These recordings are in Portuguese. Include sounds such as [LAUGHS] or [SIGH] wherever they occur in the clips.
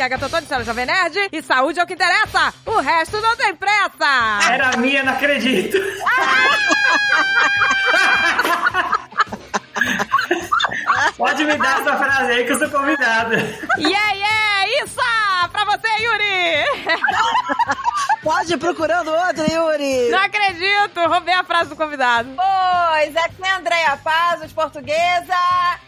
aqui é a Gatotone, senhora Jovem Nerd. E saúde é o que interessa. O resto não tem pressa. Era minha, não acredito. [LAUGHS] Pode me dar essa frase aí que eu sou convidada. Yeah, yeah, isso! Pra você, Yuri! [LAUGHS] Pode ir procurando outro, Yuri. Não acredito, roubei a frase do convidado. Pois, aqui é Andréia Pazos, portuguesa,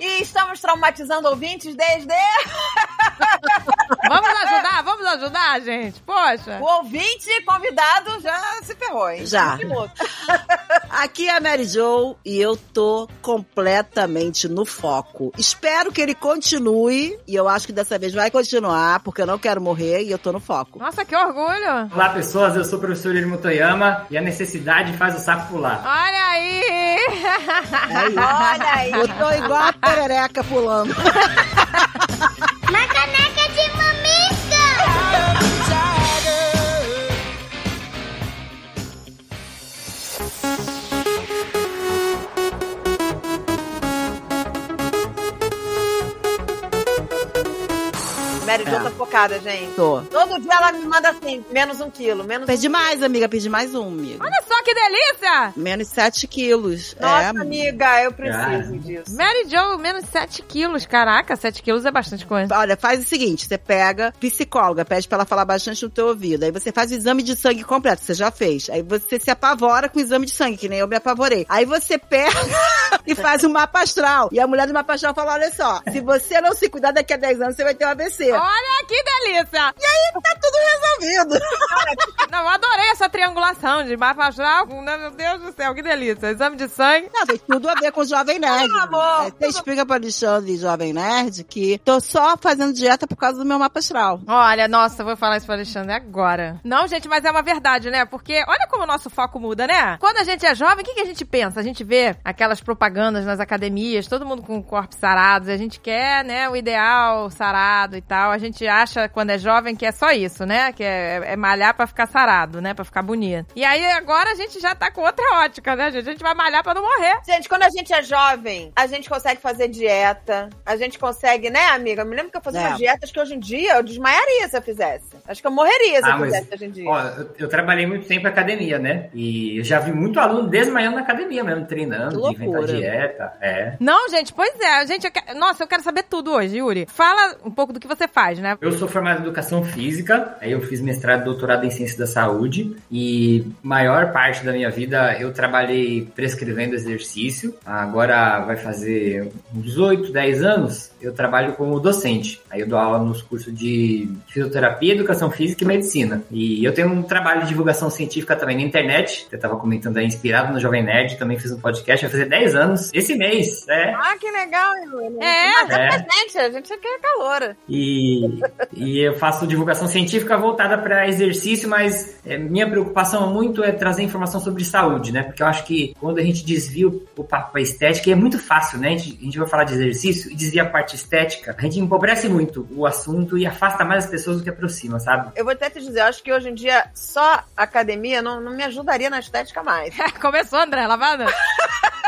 e estamos traumatizando ouvintes desde... [LAUGHS] Vamos ajudar, vamos ajudar, gente. Poxa. O ouvinte convidado já se ferrou, hein? Já. [LAUGHS] Aqui é a Mary Jo e eu tô completamente no foco. Espero que ele continue e eu acho que dessa vez vai continuar, porque eu não quero morrer e eu tô no foco. Nossa, que orgulho. Olá, pessoas. Eu sou o professor Irmo Toyama e a necessidade faz o sapo pular. Olha aí. Aí. Olha aí. Eu tô igual a perereca pulando. [LAUGHS] Uma Mary Jo É. tá focada, gente. Tô. Todo dia ela me manda assim, menos um quilo, menos Perdi mais, amiga. Perdi mais um, amiga. Olha só que delícia. Menos 7 quilos. Nossa, é, amiga, eu preciso Cara. disso. Mary Jo, menos 7 quilos. Caraca, 7 quilos é bastante coisa. Olha, faz o seguinte, você pega psicóloga, pede pra ela falar bastante no teu ouvido. Aí você faz o exame de sangue completo, você já fez. Aí você se apavora com o exame de sangue, que nem eu me apavorei. Aí você pega [LAUGHS] e faz o mapa astral. E a mulher do mapa astral fala, olha só, se você não se cuidar daqui a 10 anos, você vai ter um AVC. Olha que delícia. Tá tudo resolvido. Não, eu adorei essa triangulação de mapa astral. com- Meu Deus do céu, que delícia. Exame de sangue. Não, tem tudo a ver com o Jovem Nerd. Ah, amor, É, Você explica pra Alexandre, Jovem Nerd, que tô só fazendo dieta por causa do meu mapa astral. Olha, nossa, vou falar isso pro Alexandre agora. Não, gente, mas é uma verdade, né? Porque olha como o nosso foco muda, né? Quando a gente é jovem, o que, que a gente pensa? A gente vê aquelas propagandas nas academias, todo mundo com corpos sarados, a gente quer, né, o ideal sarado e tal. A gente acha, quando é jovem, que é só isso, né? Que é, é malhar pra ficar sarado, né? Pra ficar bonito. E aí, agora a gente já tá com outra ótica, né, gente? A gente vai malhar pra não morrer. Gente, quando a gente é jovem, a gente consegue fazer dieta, a gente consegue, né, amiga? Eu me lembro que eu fazia É. umas dietas que hoje em dia eu desmaiaria se eu fizesse. Acho que eu morreria se Ah, eu mas, fizesse hoje em dia. Ó, eu, eu trabalhei muito tempo em academia, né? E eu já vi muito aluno desmaiando na academia mesmo, treinando, inventar dieta. É. Não, gente, pois é. Gente, eu que- nossa, eu quero saber tudo hoje, Yuri. Fala um pouco do que você faz, né? Eu sou formado em educação física, aí eu fiz mestrado e doutorado em ciência da saúde e maior parte da minha vida eu trabalhei prescrevendo exercício. Agora vai fazer uns 8, 10 anos, eu trabalho como docente. Aí eu dou aula nos cursos de fisioterapia, educação física e medicina. E eu tenho um trabalho de divulgação científica também na internet. Eu tava comentando aí, inspirado no Jovem Nerd, também fiz um podcast, vai fazer 10 anos esse mês, é. Ah, que legal. É. É. pra gente, a gente aqui é caloura. E, e eu faço divulgação científica voltada para exercício, mas é, minha preocupação muito é trazer informação sobre saúde, né? Porque eu acho que quando a gente desvia o, o papo para estética, é muito fácil, né? A gente, a gente vai falar de exercício e desvia a parte estética, a gente empobrece muito o assunto e afasta mais as pessoas do que aproxima, sabe? Eu vou até te dizer, eu acho que hoje em dia só academia não, não me ajudaria na estética mais. [LAUGHS] Começou, André, lavada? [LAUGHS]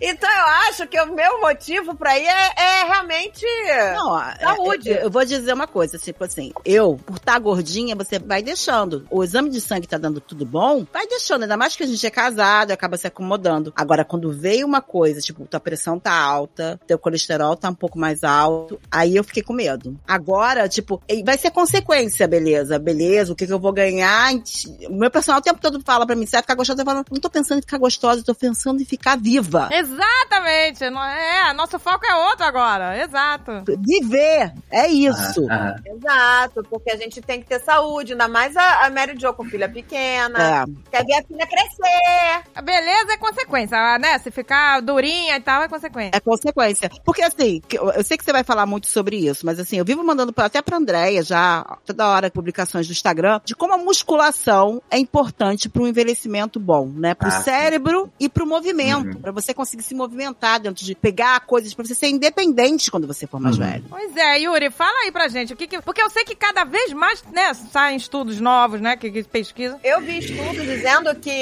Então eu acho que o meu motivo pra ir é, é realmente. Não, é- Saúde. é- eu vou dizer uma coisa, tipo assim, eu, por estar gordinha, você vai deixando. O exame de sangue tá dando tudo bom, vai deixando. Ainda mais que a gente é casado, acaba se acomodando. Agora, quando veio uma coisa, tipo, tua pressão tá alta, teu colesterol tá um pouco mais alto, aí eu fiquei com medo. Agora, tipo, vai ser consequência, beleza, beleza, o que que eu vou ganhar? O meu personal o tempo todo fala pra mim, você vai ficar gostosa? Eu falo, não tô pensando em ficar gostosa, eu tô pensando em ficar viva. Exatamente. É, nosso foco é outro agora. Exato. Viver, é isso. Ah, ah. Exato, porque a gente tem que ter saúde, ainda mais a, a Mary Jo com filha pequena. É. Quer ver a filha crescer. A beleza é consequência, né? Se ficar durinha e tal, é consequência. É consequência. Porque assim, eu, sei que você vai falar muito sobre isso, mas assim, eu vivo mandando pra- até pra Andréia já, toda hora, publicações do Instagram, de como a musculação é importante pro envelhecimento bom, né? Pro Ah, sim. cérebro e pro movimento. Uhum. Pra você conseguir se movimentar, dentro de pegar coisas pra você ser independente quando você for mais Uhum. velho. Pois é, Yuri, fala aí pra gente. O que que- porque eu sei que cada vez mais, né, saem estudos novos, né, que, que pesquisam. Eu vi estudos dizendo que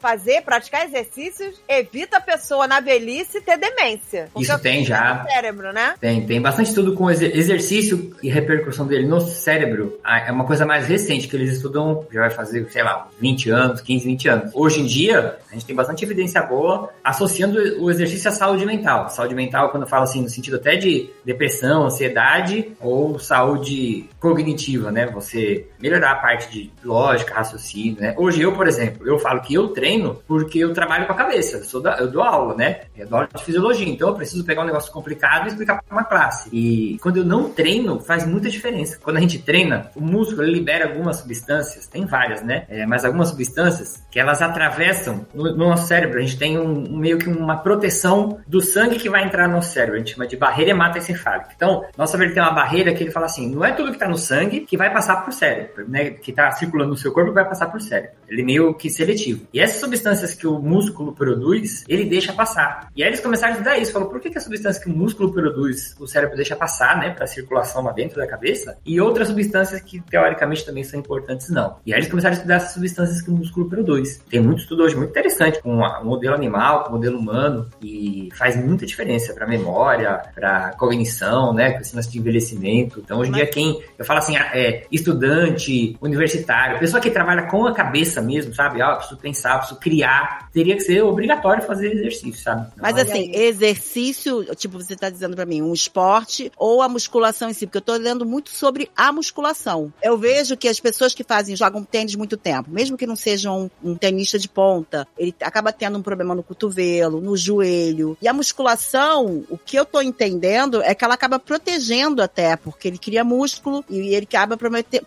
fazer, praticar exercícios evita a pessoa na velhice ter demência. Isso tem já. o cérebro, né? Tem, tem bastante estudo com exer- exercício e repercussão dele no cérebro. É uma coisa mais recente que eles estudam, já vai fazer, sei lá, uns 20 anos, 15, 20 anos. Hoje em dia, a gente tem bastante evidência boa associando o exercício à saúde mental. Saúde mental, quando eu falo assim, no sentido até de depressão, ansiedade ou saúde cognitiva, né? Você melhorar a parte de lógica, raciocínio, né? Hoje eu, por exemplo, eu falo que eu treino porque eu trabalho com a cabeça. Eu, sou da- eu dou aula, né? Eu dou aula de fisiologia, então eu preciso pegar um negócio complicado e explicar para uma classe. E quando eu não treino, faz muita diferença. Quando a gente treina, o músculo libera algumas substâncias, tem várias, né? É, mas algumas substâncias que elas atravessam no, no nosso cérebro. A gente tem um, um- meio que uma proteção do sangue que vai entrar no cérebro. A gente chama de barreira hematoencefálica. Então, nosso cérebro tem uma barreira que ele fala assim: não é tudo que tá no sangue que vai passar pro cérebro, né? Que tá circulando no seu corpo vai passar pro cérebro. Ele é meio que seletivo. E essas substâncias que o músculo produz, ele deixa passar. E aí eles começaram a estudar isso. Falou, por que, que a substância que o músculo produz, o cérebro deixa passar, né? Pra circulação lá dentro da cabeça? E outras substâncias que, teoricamente, também são importantes, não. E aí eles começaram a estudar essas substâncias que o músculo produz. Tem muito estudo hoje muito interessante com o modelo animal, com o modelo humano. E faz muita diferença pra memória, pra cognição, né? Com esse lance de envelhecimento. Então, hoje em dia, quem... Eu falo assim, é, estudante, universitário, pessoa que trabalha com a cabeça mesmo, sabe? Ah, preciso pensar, preciso criar. Teria que ser obrigatório fazer exercício, sabe? Mas Não é- assim, exercício, tipo, você tá dizendo pra mim, um esporte ou a musculação em si, porque eu tô lendo muito sobre a musculação. Eu vejo que as pessoas que fazem, jogam tênis muito tempo, mesmo que não sejam um, um tenista de ponta, ele acaba tendo um problema no cotovelo, no joelho. E a musculação, o que eu tô entendendo é que ela acaba protegendo até, porque ele cria músculo e ele acaba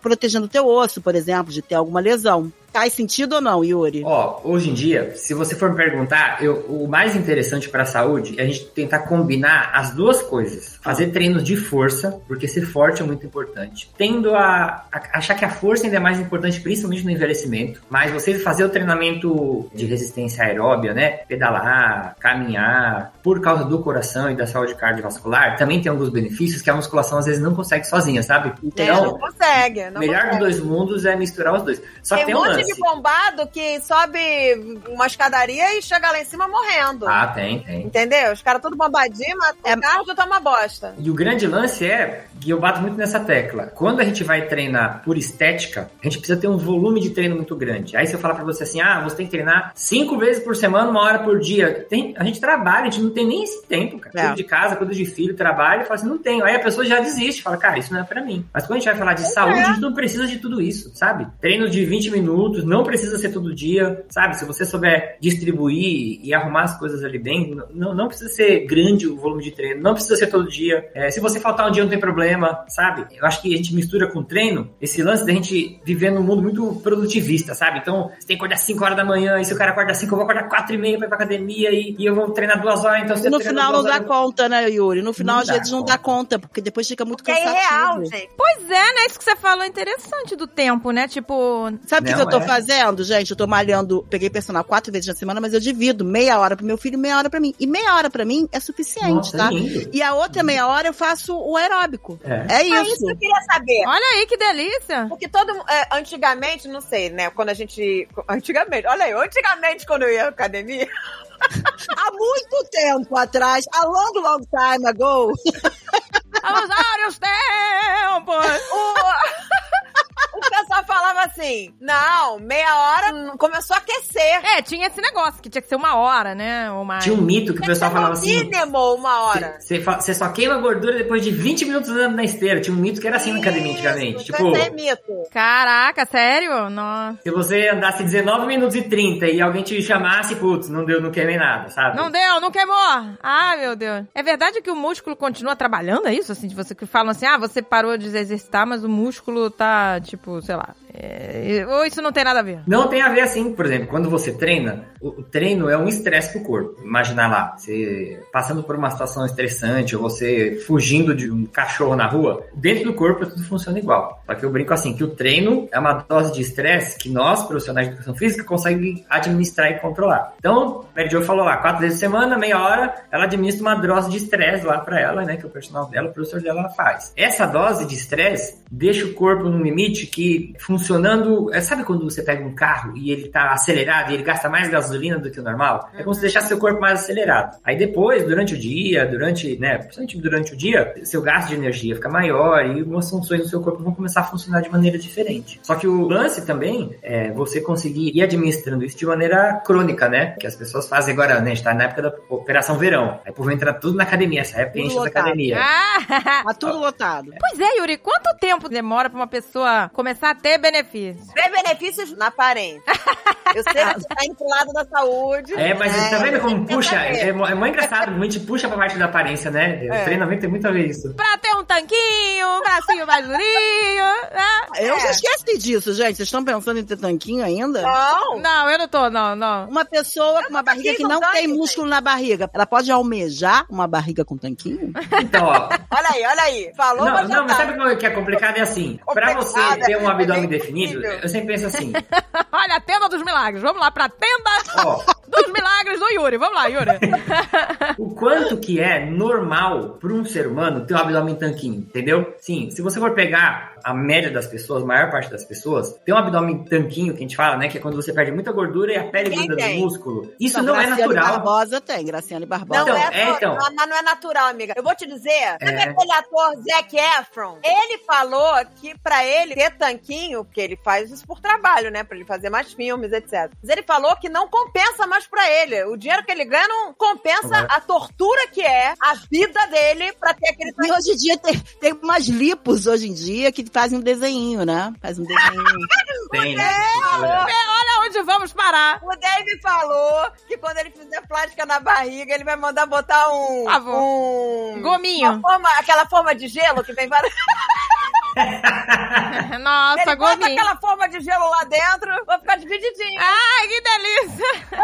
protegendo o teu osso, por exemplo, de ter alguma lesão. Faz sentido ou não, Yuri? Ó, hoje em dia, se você for me perguntar, eu, o mais interessante para a saúde é a gente tentar combinar as duas coisas. Fazer treinos de força, porque ser forte é muito importante. Tendo a, a- achar que a força ainda é mais importante, principalmente no envelhecimento. Mas você fazer o treinamento de resistência aeróbia, né? Pedalar, caminhar, por causa do coração e da saúde cardiovascular, também tem alguns benefícios que a musculação às vezes não consegue sozinha, sabe? É, Então, não consegue. Não melhor consegue. dos dois mundos é misturar os dois. Só que Tem tem um um de bombado que sobe uma escadaria e chega lá em cima morrendo. Ah, tem, tem. Entendeu? Os caras tudo bombadinho, mas É- o cardio tá uma bosta. E o grande lance é, que eu bato muito nessa tecla, quando a gente vai treinar por estética, a gente precisa ter um volume de treino muito grande. Aí se eu falar pra você assim, ah, você tem que treinar cinco vezes por semana, uma hora por dia. Tem, a gente trabalha, a gente não tem nem esse tempo, cara. É. Cuido de casa, cuido de filho, trabalho, e fala assim, não tenho. Aí a pessoa já desiste, fala, cara, isso não é pra mim. Mas quando a gente vai falar de saúde, a gente não precisa de tudo isso, sabe? Treino de 20 minutos, não precisa ser todo dia, sabe? Se você souber distribuir e arrumar as coisas ali bem, não, não precisa ser grande o volume de treino, não precisa ser todo dia. É, se você faltar um dia, não tem problema, sabe? Eu acho que a gente mistura com treino esse lance da gente viver num mundo muito produtivista, sabe? Então, você tem que acordar 5 horas da manhã, e se o cara acorda 5, eu vou acordar 4 e meia pra ir pra academia e, e eu vou treinar duas horas, então você E no final não dá horas- conta, né, Yuri? No final, Não às dá vezes, não dá conta. porque depois fica muito Porque é irreal, cansativo. gente. Pois é, né? Isso que você falou é interessante do tempo, né? Tipo, Sabe o que, que eu tô é. Fazendo, gente? Eu tô malhando, peguei personal quatro vezes na semana, mas eu divido meia hora pro meu filho e meia hora pra mim. E meia hora pra mim é suficiente, Nossa, tá? é lindo. E a outra meia hora eu faço o aeróbico. É. É É isso. isso que eu queria saber. olha aí que delícia. Porque todo é, antigamente, não sei, né? Quando a gente. Antigamente, olha aí, antigamente, quando eu ia à academia, [LAUGHS] Há muito tempo atrás, a long, long time ago, Aos vários tempos. [LAUGHS] assim: não, meia hora começou a aquecer. É, tinha esse negócio que tinha que ser uma hora, né? Ou mais. Tinha um mito que o que pessoal falava assim. mínimo uma hora. Você só queima gordura depois de 20 minutos andando na esteira. Tinha um mito que era assim na academia antigamente. Isso, Tipo, Isso é mito. Caraca, sério? Nossa. se você andasse 19 minutos e 30 e alguém te chamasse, putz, não deu, não queimei nada, sabe? Não deu, não queimou. Ah, meu Deus. É verdade que o músculo continua trabalhando, é isso? Assim, de você que falam assim, ah, você parou de exercitar, mas o músculo tá, tipo, sei lá, É, ou isso não tem nada a ver? Não tem a ver assim, por exemplo, quando você treina, o, treino é um estresse pro corpo. Imagina lá, você passando por uma situação estressante, ou você fugindo de um cachorro na rua, dentro do corpo tudo funciona igual. Só que eu brinco assim, que o treino é uma dose de estresse que nós, profissionais de educação física, conseguimos administrar e controlar. Então, Mary Jo falou lá, quatro vezes por semana, meia hora, ela administra uma dose de estresse lá pra ela, né, que o personal dela, o professor dela faz. Essa dose de estresse deixa o corpo num limite que funcionando, é, sabe quando você pega um carro e ele tá acelerado e ele gasta mais gasolina do que o normal? É como se deixasse seu corpo mais acelerado. Aí depois, durante o dia, durante, né, principalmente durante o dia, seu gasto de energia fica maior e algumas funções do seu corpo vão começar a funcionar de maneira diferente. Só que o lance também é você conseguir ir administrando isso de maneira crônica, né? Que as pessoas fazem agora, né? A gente tá na época da Operação Verão. Aí o povo entra tudo na academia, essa época enche da academia. Ah! [LAUGHS] Tá tudo lotado. Pois é, Yuri, quanto tempo demora pra uma pessoa começar a ter benefícios? Vê benefícios na aparência. Eu sei que você tá indo pro lado da saúde. É, mas É, tá vendo como puxa? É, é muito engraçado, a gente puxa pra parte da aparência, né? O É. treinamento tem muito a ver isso. Pra ter um tanquinho, um bracinho mais durinho, né? Eu É. já esqueci disso, gente. Vocês estão pensando em ter tanquinho ainda? Não. Não, eu não tô, não, não. Uma pessoa com uma barriga que não tanque, tem músculo na barriga, ela pode almejar uma barriga com tanquinho? Então, ó. Olha aí, olha aí. Falou, Não, mas não, mas tá. sabe o que é complicado? É assim, pra você ter um é abdômen definido. Eu sempre penso assim, [LAUGHS] Olha, a tenda dos milagres. Vamos lá pra tenda. Ó, dos milagres do Yuri. Vamos lá, Yuri. o quanto que é normal para um ser humano ter um abdômen tanquinho, entendeu? Sim, se você for pegar a média das pessoas, a maior parte das pessoas, tem um abdômen tanquinho que a gente fala, né? Que é quando você perde muita gordura e a pele gruda no músculo. Isso Não, não é Graciane natural. Barbosa tem, Graciane Barbosa. Não Então, é, é, então. não, mas não é natural, amiga. Eu vou te dizer, sabe É. aquele ator Zac Efron? Ele falou que pra ele ter tanquinho, porque ele faz isso por trabalho, né? Pra ele fazer mais filmes, etc. Mas ele falou que não compensa mais pra ele. O dinheiro que ele ganha não compensa a tortura que é a vida dele pra ter aquele E hoje em dia tem, tem umas lipos hoje em dia que fazem um desenho, né? Faz um desenho. [LAUGHS] Tem, né? Olha onde vamos parar. O Dave falou que quando ele fizer plástica na barriga, ele vai mandar botar um. Por favor. um Gominho. uma forma- aquela forma de gelo que vem várias. [LAUGHS] [LAUGHS] Nossa, ele bota gominho. aquela forma de gelo lá dentro, vai ficar divididinho. Ai, que delícia. [LAUGHS]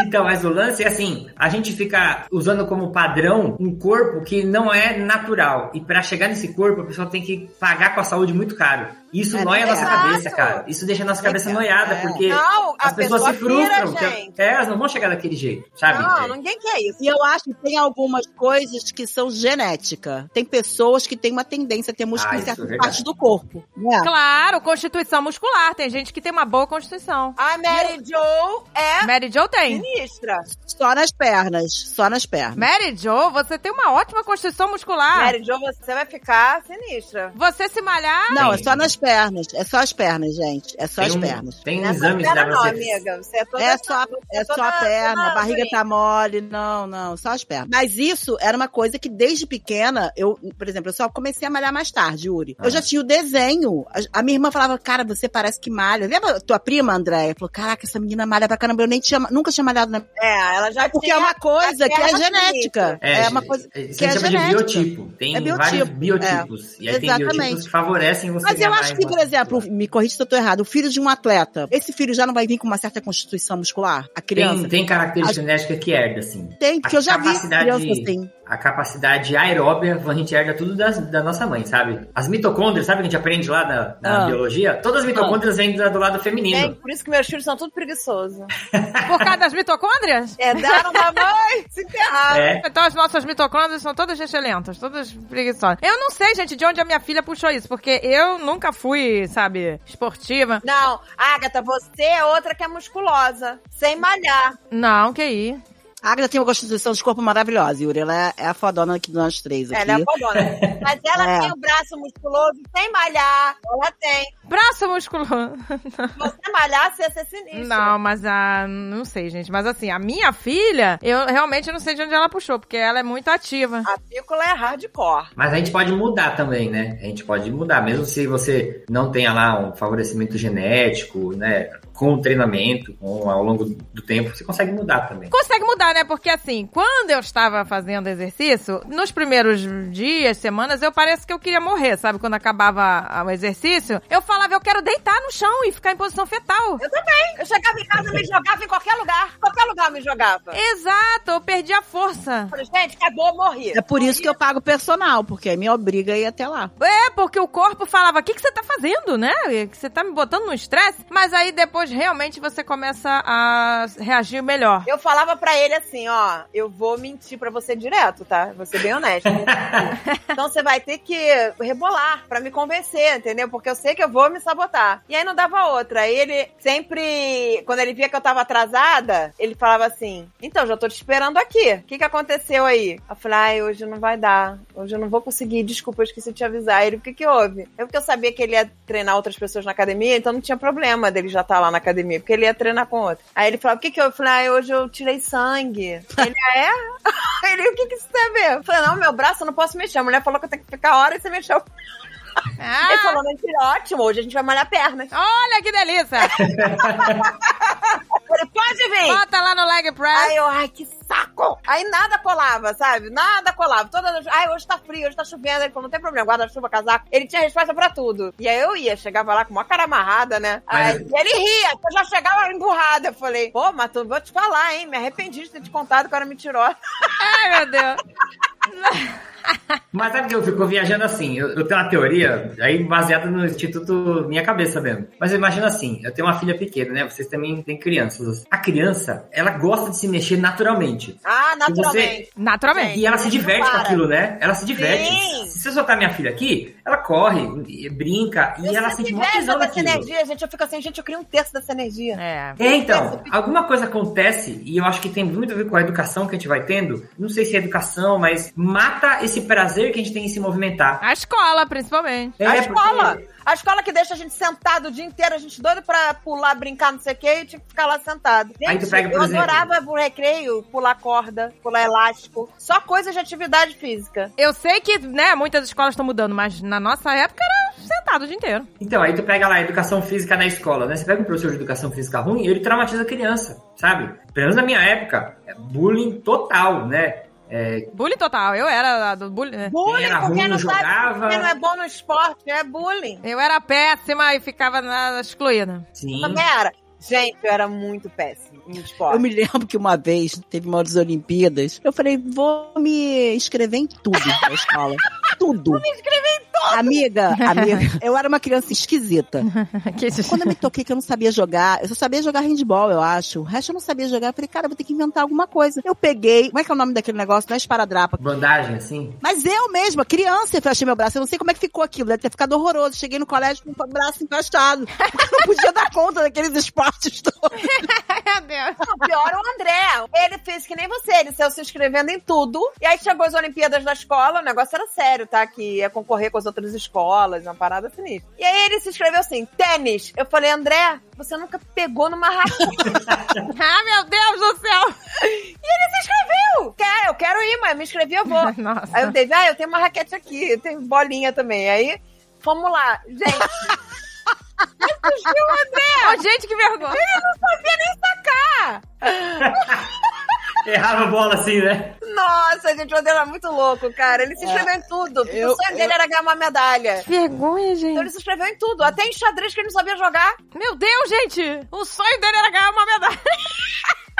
Então, mas o lance é assim, a gente fica usando como padrão um corpo que não é natural. E pra chegar nesse corpo, a pessoa tem que pagar com a saúde muito caro. Isso É, nóia a nossa exato. cabeça, cara. Isso deixa a nossa cabeça É. noiada, porque Não, a as pessoas pessoa se frustram. gente. é, elas não vão chegar daquele jeito, sabe? Não, É. ninguém quer isso. E eu acho que tem algumas coisas que são genética. Tem pessoas que têm uma tendência a ter músculo Ah, em é certas partes do corpo. Não é? Claro, constituição muscular. Tem gente que tem uma boa constituição. A Mary Jo é Mary Jo tem. sinistra. Só nas pernas. Só nas pernas. Mary Jo, você tem uma ótima constituição muscular. Mary Jo, você vai ficar sinistra. Você se malhar. Não, é só nas pernas. É só as pernas, gente. É só Tem as um, pernas. tem um Não é exame só que dá perna pra não, amiga. Você é toda É só, você é só a perna, a barriga tá mole. Não, não, só as pernas. Mas isso era uma coisa que desde pequena, eu, por exemplo, eu só comecei a malhar mais tarde, Yuri. Eu Ah. já tinha o desenho. A, a minha irmã falava, cara, você parece que malha. Lembra tua prima, Andréia? Falou, caraca, essa menina malha pra caramba. Eu nem tinha, nunca tinha malhado na É, ela já Porque tinha é uma coisa que é genética. É, uma coisa Isso que é gente chama de genética. biotipo. Tem É biotipo, vários biotipos. E aí tem biotipos que favorecem você Mas eu acho que, por exemplo, muscular. me corrija se eu tô errado, o filho de um atleta, esse filho já não vai vir com uma certa constituição muscular? A criança? Tem, tem característica genética que herda, assim. Tem, porque a eu já vi capacidade- criança assim. A capacidade aeróbia, a gente herda tudo das- da nossa mãe, sabe? As mitocôndrias, sabe que a gente aprende lá na, na Ah. biologia? Todas as mitocôndrias vêm do, do lado feminino. Gente, por isso que meus filhos são tudo preguiçosos. [LAUGHS] Por causa das mitocôndrias? Herdaram da mãe, se ferraram. É. Então as nossas mitocôndrias são todas excelentas, todas preguiçosas. Eu não sei, gente, de onde a minha filha puxou isso, porque eu nunca fui, sabe, esportiva. Não, Agatha, você é outra que é musculosa, sem malhar. Não, que aí. A Agatha tem uma constituição de corpo maravilhosa, Yuri. Ela é, é a fodona aqui de nós três aqui. Ela é fodona. Mas ela [LAUGHS] É. tem o braço musculoso sem malhar. Ela tem. Braço musculoso. Você malha palhaço ia ser sinistro. Não, mas a. Não sei, gente. Mas assim, a minha filha, eu realmente não sei de onde ela puxou, porque ela é muito ativa. A pícola é hardcore. Mas a gente pode mudar também, né? A gente pode mudar, mesmo se você não tenha lá um favorecimento genético, né? Com o treinamento, com, ao longo do tempo, você consegue mudar também. Consegue mudar, né? Porque assim, quando eu estava fazendo exercício, nos primeiros dias, semanas, eu parece que eu queria morrer, sabe? Quando acabava o exercício, eu falava, eu quero deitar no chão e ficar em posição fetal. Eu também. Eu chegava em casa, me jogava em qualquer lugar. Qualquer lugar eu me jogava. Exato, eu perdi a força. Eu falei, gente, acabou, morri. É por isso que eu pago personal, porque aí me obriga a ir até lá. É, porque o corpo falava, o que, que você tá fazendo, né? Que você tá me botando no estresse. Mas aí depois realmente você começa a reagir melhor. Eu falava pra ele assim, ó, eu vou mentir pra você direto, tá? Vou ser bem honesto. [LAUGHS] então você vai ter que rebolar pra me convencer, entendeu? Porque eu sei que eu vou me sabotar. E aí não dava outra. Aí ele sempre, quando ele via que eu tava atrasada, ele falava assim, então, já tô te esperando aqui. O que que aconteceu aí? Eu falei, ai, hoje não vai dar. Hoje eu não vou conseguir. Desculpa, eu esqueci de te avisar. Ele, o que que houve? É porque eu sabia que ele ia treinar outras pessoas na academia, então não tinha problema dele já estar lá na academia, porque ele ia treinar com outro. Aí ele falou, o que que eu? Eu falei, ah, hoje eu tirei sangue. Ele, ah, é? [LAUGHS] Ele, o que que isso tem a ver? Eu falei, não, meu braço eu não posso mexer. A mulher falou que eu tenho que ficar hora e você mexeu. Ele Ah, falou, mentira, ótimo, hoje a gente vai malhar pernas. olha que delícia! [LAUGHS] Falei, pode vir. Bota lá no leg press. Aí eu, ai, que saco! Aí nada colava, sabe? Nada colava. Todas as... Ai, hoje tá frio, hoje tá chovendo. Ele falou, não tem problema, guarda-chuva, casaco. Ele tinha resposta pra tudo. E aí eu ia, chegava lá com uma cara amarrada, né? Mas- Aí, e ele ria, eu já chegava emburrada. Eu falei, pô, mas tu, vou te falar, hein? Me arrependi de ter te contado que era mentirosa. [LAUGHS] Ai, meu Deus. Mas sabe que eu fico viajando assim? Eu, eu tenho uma teoria, aí baseada no Instituto Minha Cabeça mesmo. Mas eu imagino assim, eu tenho uma filha pequena, né? Vocês também têm crianças. A criança, ela gosta de se mexer naturalmente. Ah, naturalmente. Naturalmente. E ela se diverte com aquilo, né? Ela se diverte. Sim. Se você soltar minha filha aqui, ela corre, e brinca, e Eu ela sente uma invejo tesão dessa energia, gente. Eu fico assim, gente, eu queria um terço dessa energia. É. É, então, alguma coisa acontece, e eu acho que tem muito a ver com a educação que a gente vai tendo. Não sei se é educação, mas mata esse prazer que a gente tem em se movimentar. A escola, principalmente. É, a porque- escola. A escola que deixa a gente sentado o dia inteiro, a gente doido pra pular, brincar, não sei o quê, e tinha que ficar lá sentado. Aí tu Gente, pega, por eu exemplo- adorava o recreio, pular corda, pular elástico. Só coisa de atividade física. Eu sei que, né, muitas escolas estão mudando, mas na nossa época era sentado o dia inteiro. Então, aí tu pega lá a educação física na escola, né? Você pega um professor de educação física ruim, ele traumatiza a criança, sabe? Pelo menos na minha época, é bullying total, né? É, Bullying total. Eu era a do bullying. né? Bullying, era por ruim, quem não sabe, jogava. quem não é bom no esporte, é bullying. Eu era péssima e ficava na excluída. sim. Também era. Gente, eu era muito péssimo em esporte. Eu me lembro que uma vez teve uma das Olimpíadas. Eu falei, vou me inscrever em tudo na escola. [LAUGHS] tudo. Vou me inscrever em tudo. Amiga, amiga, [LAUGHS] eu era uma criança esquisita. [LAUGHS] Que- Quando eu me toquei que eu não sabia jogar, eu só sabia jogar handball, eu acho. O resto eu não sabia jogar. Eu falei, cara, eu vou ter que inventar alguma coisa. Eu peguei, como é que é o nome daquele negócio? Não é esparadrapa. Bandagem, assim. Mas eu mesma, criança, eu achei meu braço. Eu não sei como é que ficou aquilo. Deve ter ficado horroroso. Cheguei no colégio com o braço. Porque eu não podia dar conta daqueles esportes todos. Deus. Não, pior o André. Ele fez que nem você, ele saiu se inscrevendo em tudo. E aí chegou as Olimpíadas da escola, o negócio era sério, tá? Que ia concorrer com as outras escolas, uma parada sinistra. E aí ele se inscreveu assim, tênis. Eu falei, André, você nunca pegou numa raquete. [LAUGHS] Ah, meu Deus do céu. e ele se inscreveu. Quer, eu quero ir, mas me inscrevi, eu vou. [LAUGHS] Nossa. Aí o David, ah, eu tenho uma raquete aqui, eu tenho bolinha também. Aí, vamos lá. Gente, Mas viu o André? Ô, gente, que vergonha. Ele não sabia nem [LAUGHS] Errava a bola assim, né? Nossa, gente, o André era muito louco, cara. Ele se inscreveu em tudo. eu- o sonho dele era ganhar uma medalha. Que vergonha, Então ele gente. se inscreveu em tudo. Até em xadrez que ele não sabia jogar. Meu Deus, gente. O sonho dele era ganhar uma medalha. [LAUGHS]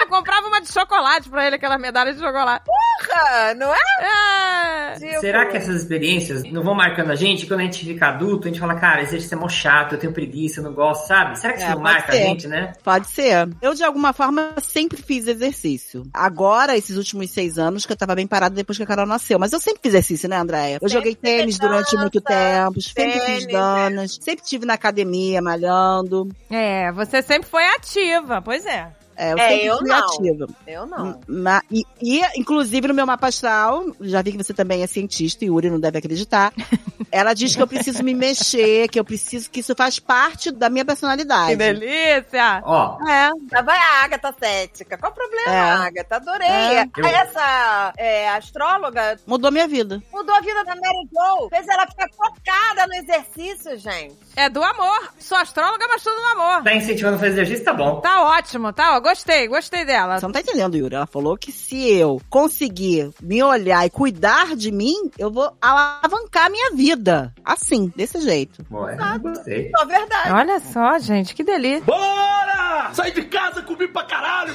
Eu comprava uma de chocolate pra ele, aquela medalha de chocolate. Porra, não é? Ah, Tipo, Será que essas experiências não vão marcando a gente? Quando a gente fica adulto, a gente fala, cara, exercício é mó chato, eu tenho preguiça, eu não gosto, sabe? Será que isso É, não marca ser. a gente, né? Pode ser. Eu, de alguma forma, sempre fiz exercício. Agora, esses últimos seis anos, que eu tava bem parada depois que a Carol nasceu. Mas eu sempre fiz exercício, né, Andréia? Eu Sempre joguei tênis fez durante dança, muito tempo, sempre fiz danas, sempre tive na academia, malhando. É, você sempre foi ativa, pois é. É, eu É, eu fui não. ativa. Eu não. Ma- e, e, inclusive, no meu mapa astral, já vi que você também é cientista, e Yuri não deve acreditar. [LAUGHS] ela diz que eu preciso me mexer, que eu preciso, que isso faz parte da minha personalidade. Que delícia! Ó, É, Lá vai a Agatha cética. Qual o problema, É. Agatha? Adorei. É. Eu- Essa é, astróloga mudou minha vida. mudou a vida da Mary Jo. Fez ela ficar focada no exercício, gente. É do amor. Sou astróloga, mas tudo no amor. tá incentivando a fazer exercício, tá bom. Tá ótimo, tá? ó, Gostei, gostei dela. Você não tá entendendo, Yuri. Ela falou que se eu conseguir me olhar e cuidar de mim, eu vou alavancar a minha vida. Assim, desse jeito. Bom, é, gostei. Só verdade. Olha só, gente, que delícia. Bora! Sai de casa, comi pra caralho!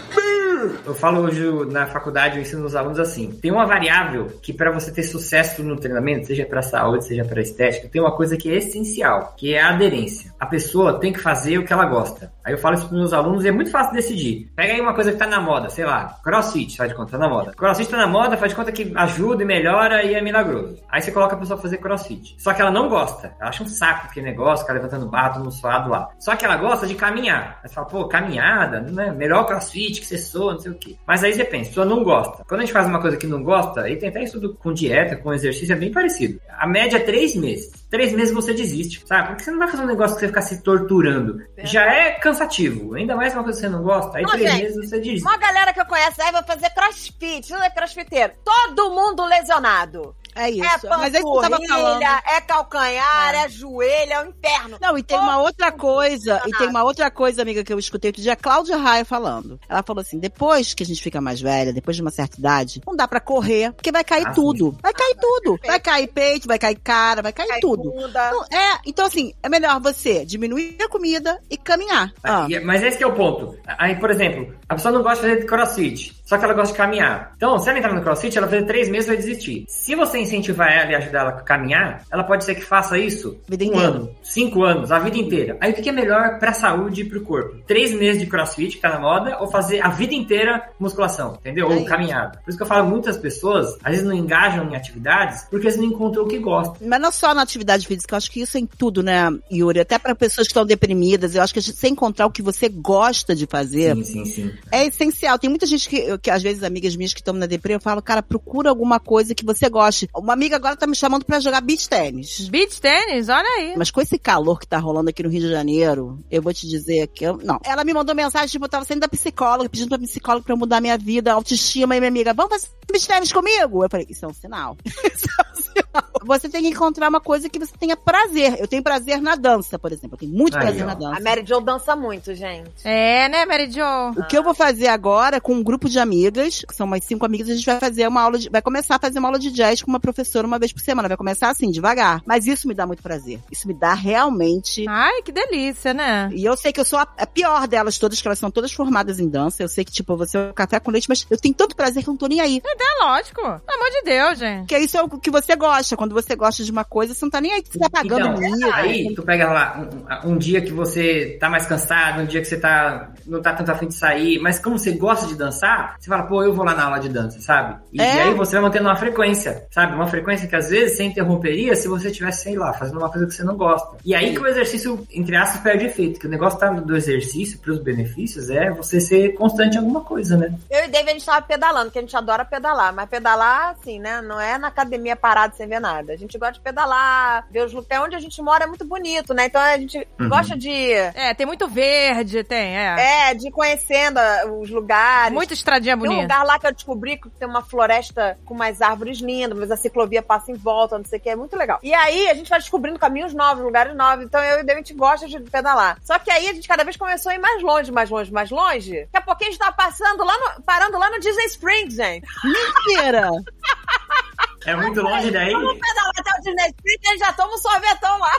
Eu falo hoje na faculdade, eu ensino os alunos assim. Tem uma variável que para você ter sucesso no treinamento, seja para saúde, seja para estética, tem uma coisa que é essencial, que é a aderência. A pessoa tem que fazer o que ela gosta. Aí eu falo isso para meus alunos e é muito fácil decidir. Pega aí uma coisa que tá na moda, sei lá, crossfit, faz de conta, tá na moda. Crossfit tá na moda, faz de conta que ajuda e melhora e é milagroso. Aí você coloca a pessoa a fazer crossfit. Só que ela não gosta. Ela acha um saco aquele negócio, ficar levantando barra, todo mundo suado lá. Só que ela gosta de caminhar. Aí você fala, pô, caminhada, né? Melhor crossfit que você soa, não sei o quê. Mas aí você pensa, a pessoa não gosta. Quando a gente faz uma coisa que não gosta, e tem até isso com dieta, com exercício, é bem parecido. A média é três meses. Três meses você desiste, sabe? Porque você não vai fazer um negócio que você ficar se torturando. Já é cansativo. Ainda mais uma coisa que você não gosta. Aí Não, três gente, meses você desiste. Uma galera que eu conheço aí vai fazer crossfit, não é crossfiteiro. Todo mundo lesionado. É isso. É Mas é que eu tava falando. é calcanhar, é. joelho, é o inferno. Não, e tem uma outra coisa, e tem uma outra coisa, amiga, que eu escutei outro dia, a Cláudia Raia falando. Ela falou assim: depois que a gente fica mais velha, depois de uma certa idade, não dá pra correr, porque vai cair Ah, tudo. Vai cair tudo. Vai cair peito, vai cair cara, vai cair Cai tudo. Não, é, então assim, é melhor você diminuir a comida e caminhar. Ah. E- Mas esse que é o ponto. Aí, por exemplo, a pessoa não gosta de fazer crossfit, só que ela gosta de caminhar. Então, se ela entrar no crossfit, ela vai fazer três meses e vai desistir. Se você incentivar ela e ajudar ela a caminhar, ela pode ser que faça isso Vida um inteira. ano, cinco anos, a vida inteira. Aí o que é melhor pra saúde e pro corpo? Três meses de crossfit, que tá na moda, ou fazer a vida inteira musculação, entendeu? Ou caminhada. Por isso que eu falo, muitas pessoas, às vezes não engajam em atividades, porque eles não encontram o que gostam. Mas não só na atividade física, eu acho que isso é em tudo, né, Yuri? Até para pessoas que estão deprimidas, eu acho que você encontrar o que você gosta de fazer Sim, sim, sim. é essencial. Tem muita gente que, que às vezes, amigas minhas que estão na depressão, eu falo, cara, procura alguma coisa que você goste. Uma amiga agora tá me chamando pra jogar beach tênis. Beach tênis, olha aí. Mas com esse calor que tá rolando aqui no Rio de Janeiro, eu vou te dizer que eu. Não. Ela me mandou mensagem, tipo, eu tava saindo da psicóloga, pedindo pra psicóloga pra eu mudar minha vida, autoestima, e minha amiga, vamos fazer beach tênis comigo? Eu falei, isso é um sinal. [LAUGHS] isso é um sinal. Você tem que encontrar uma coisa que você tenha prazer. Eu tenho prazer na dança, por exemplo. Eu tenho muito Aí, prazer ó. na A dança. Mary Jo dança muito, gente. É, né, Mary Jo? O que eu vou fazer agora com um grupo de amigas, que são umas cinco amigas, a gente vai fazer uma aula de, vai começar a fazer uma aula de jazz com uma professora uma vez por semana. Vai começar assim, devagar. Mas isso me dá muito prazer. Isso me dá realmente. Ai, que delícia, né? E eu sei que eu sou a, a pior delas todas, que elas são todas formadas em dança. Eu sei que, tipo, você é o café com leite, mas eu tenho tanto prazer que eu não tô nem aí. É lógico. Pelo amor de Deus, gente. Porque isso é o que você gosta. Quando você gosta de uma coisa, você não tá nem aí, você tá pagando Então, mico. aí tu pega lá um, um dia que você tá mais cansado, um dia que você tá não tá tanto afim de sair, mas como você gosta de dançar, você fala, pô, eu vou lá na aula de dança, sabe? E, É. e aí você vai mantendo uma frequência, sabe? Uma frequência que às vezes você interromperia se você tivesse, sei lá, fazendo uma coisa que você não gosta. E aí que o exercício, entre aspas, perde efeito, que o negócio tá do exercício pros benefícios é você ser constante em alguma coisa, né? Eu e David, a gente tava pedalando, porque a gente adora pedalar. Mas pedalar, assim, né? Não é na academia parado sem ver nada. A gente gosta de pedalar, ver os lugares. Onde a gente mora é muito bonito, né? Então a gente Uhum. gosta de... É, tem muito verde, tem, é. É, de ir conhecendo os lugares. Estradinha Tem um bonita. lugar lá que eu descobri que tem uma floresta com umas árvores lindas, mas a ciclovia passa em volta, não sei o que, é muito legal. E aí a gente vai descobrindo caminhos novos, lugares novos. Então eu e o David a gente gosta de pedalar. Só que aí a gente cada vez começou a ir mais longe, mais longe, mais longe. Daqui a pouquinho a gente tava passando lá no, parando lá no Disney Springs, gente. Mentira! [LAUGHS] É muito longe daí. Vamos pedalar até o Disney Springs e a gente já toma um sorvetão lá.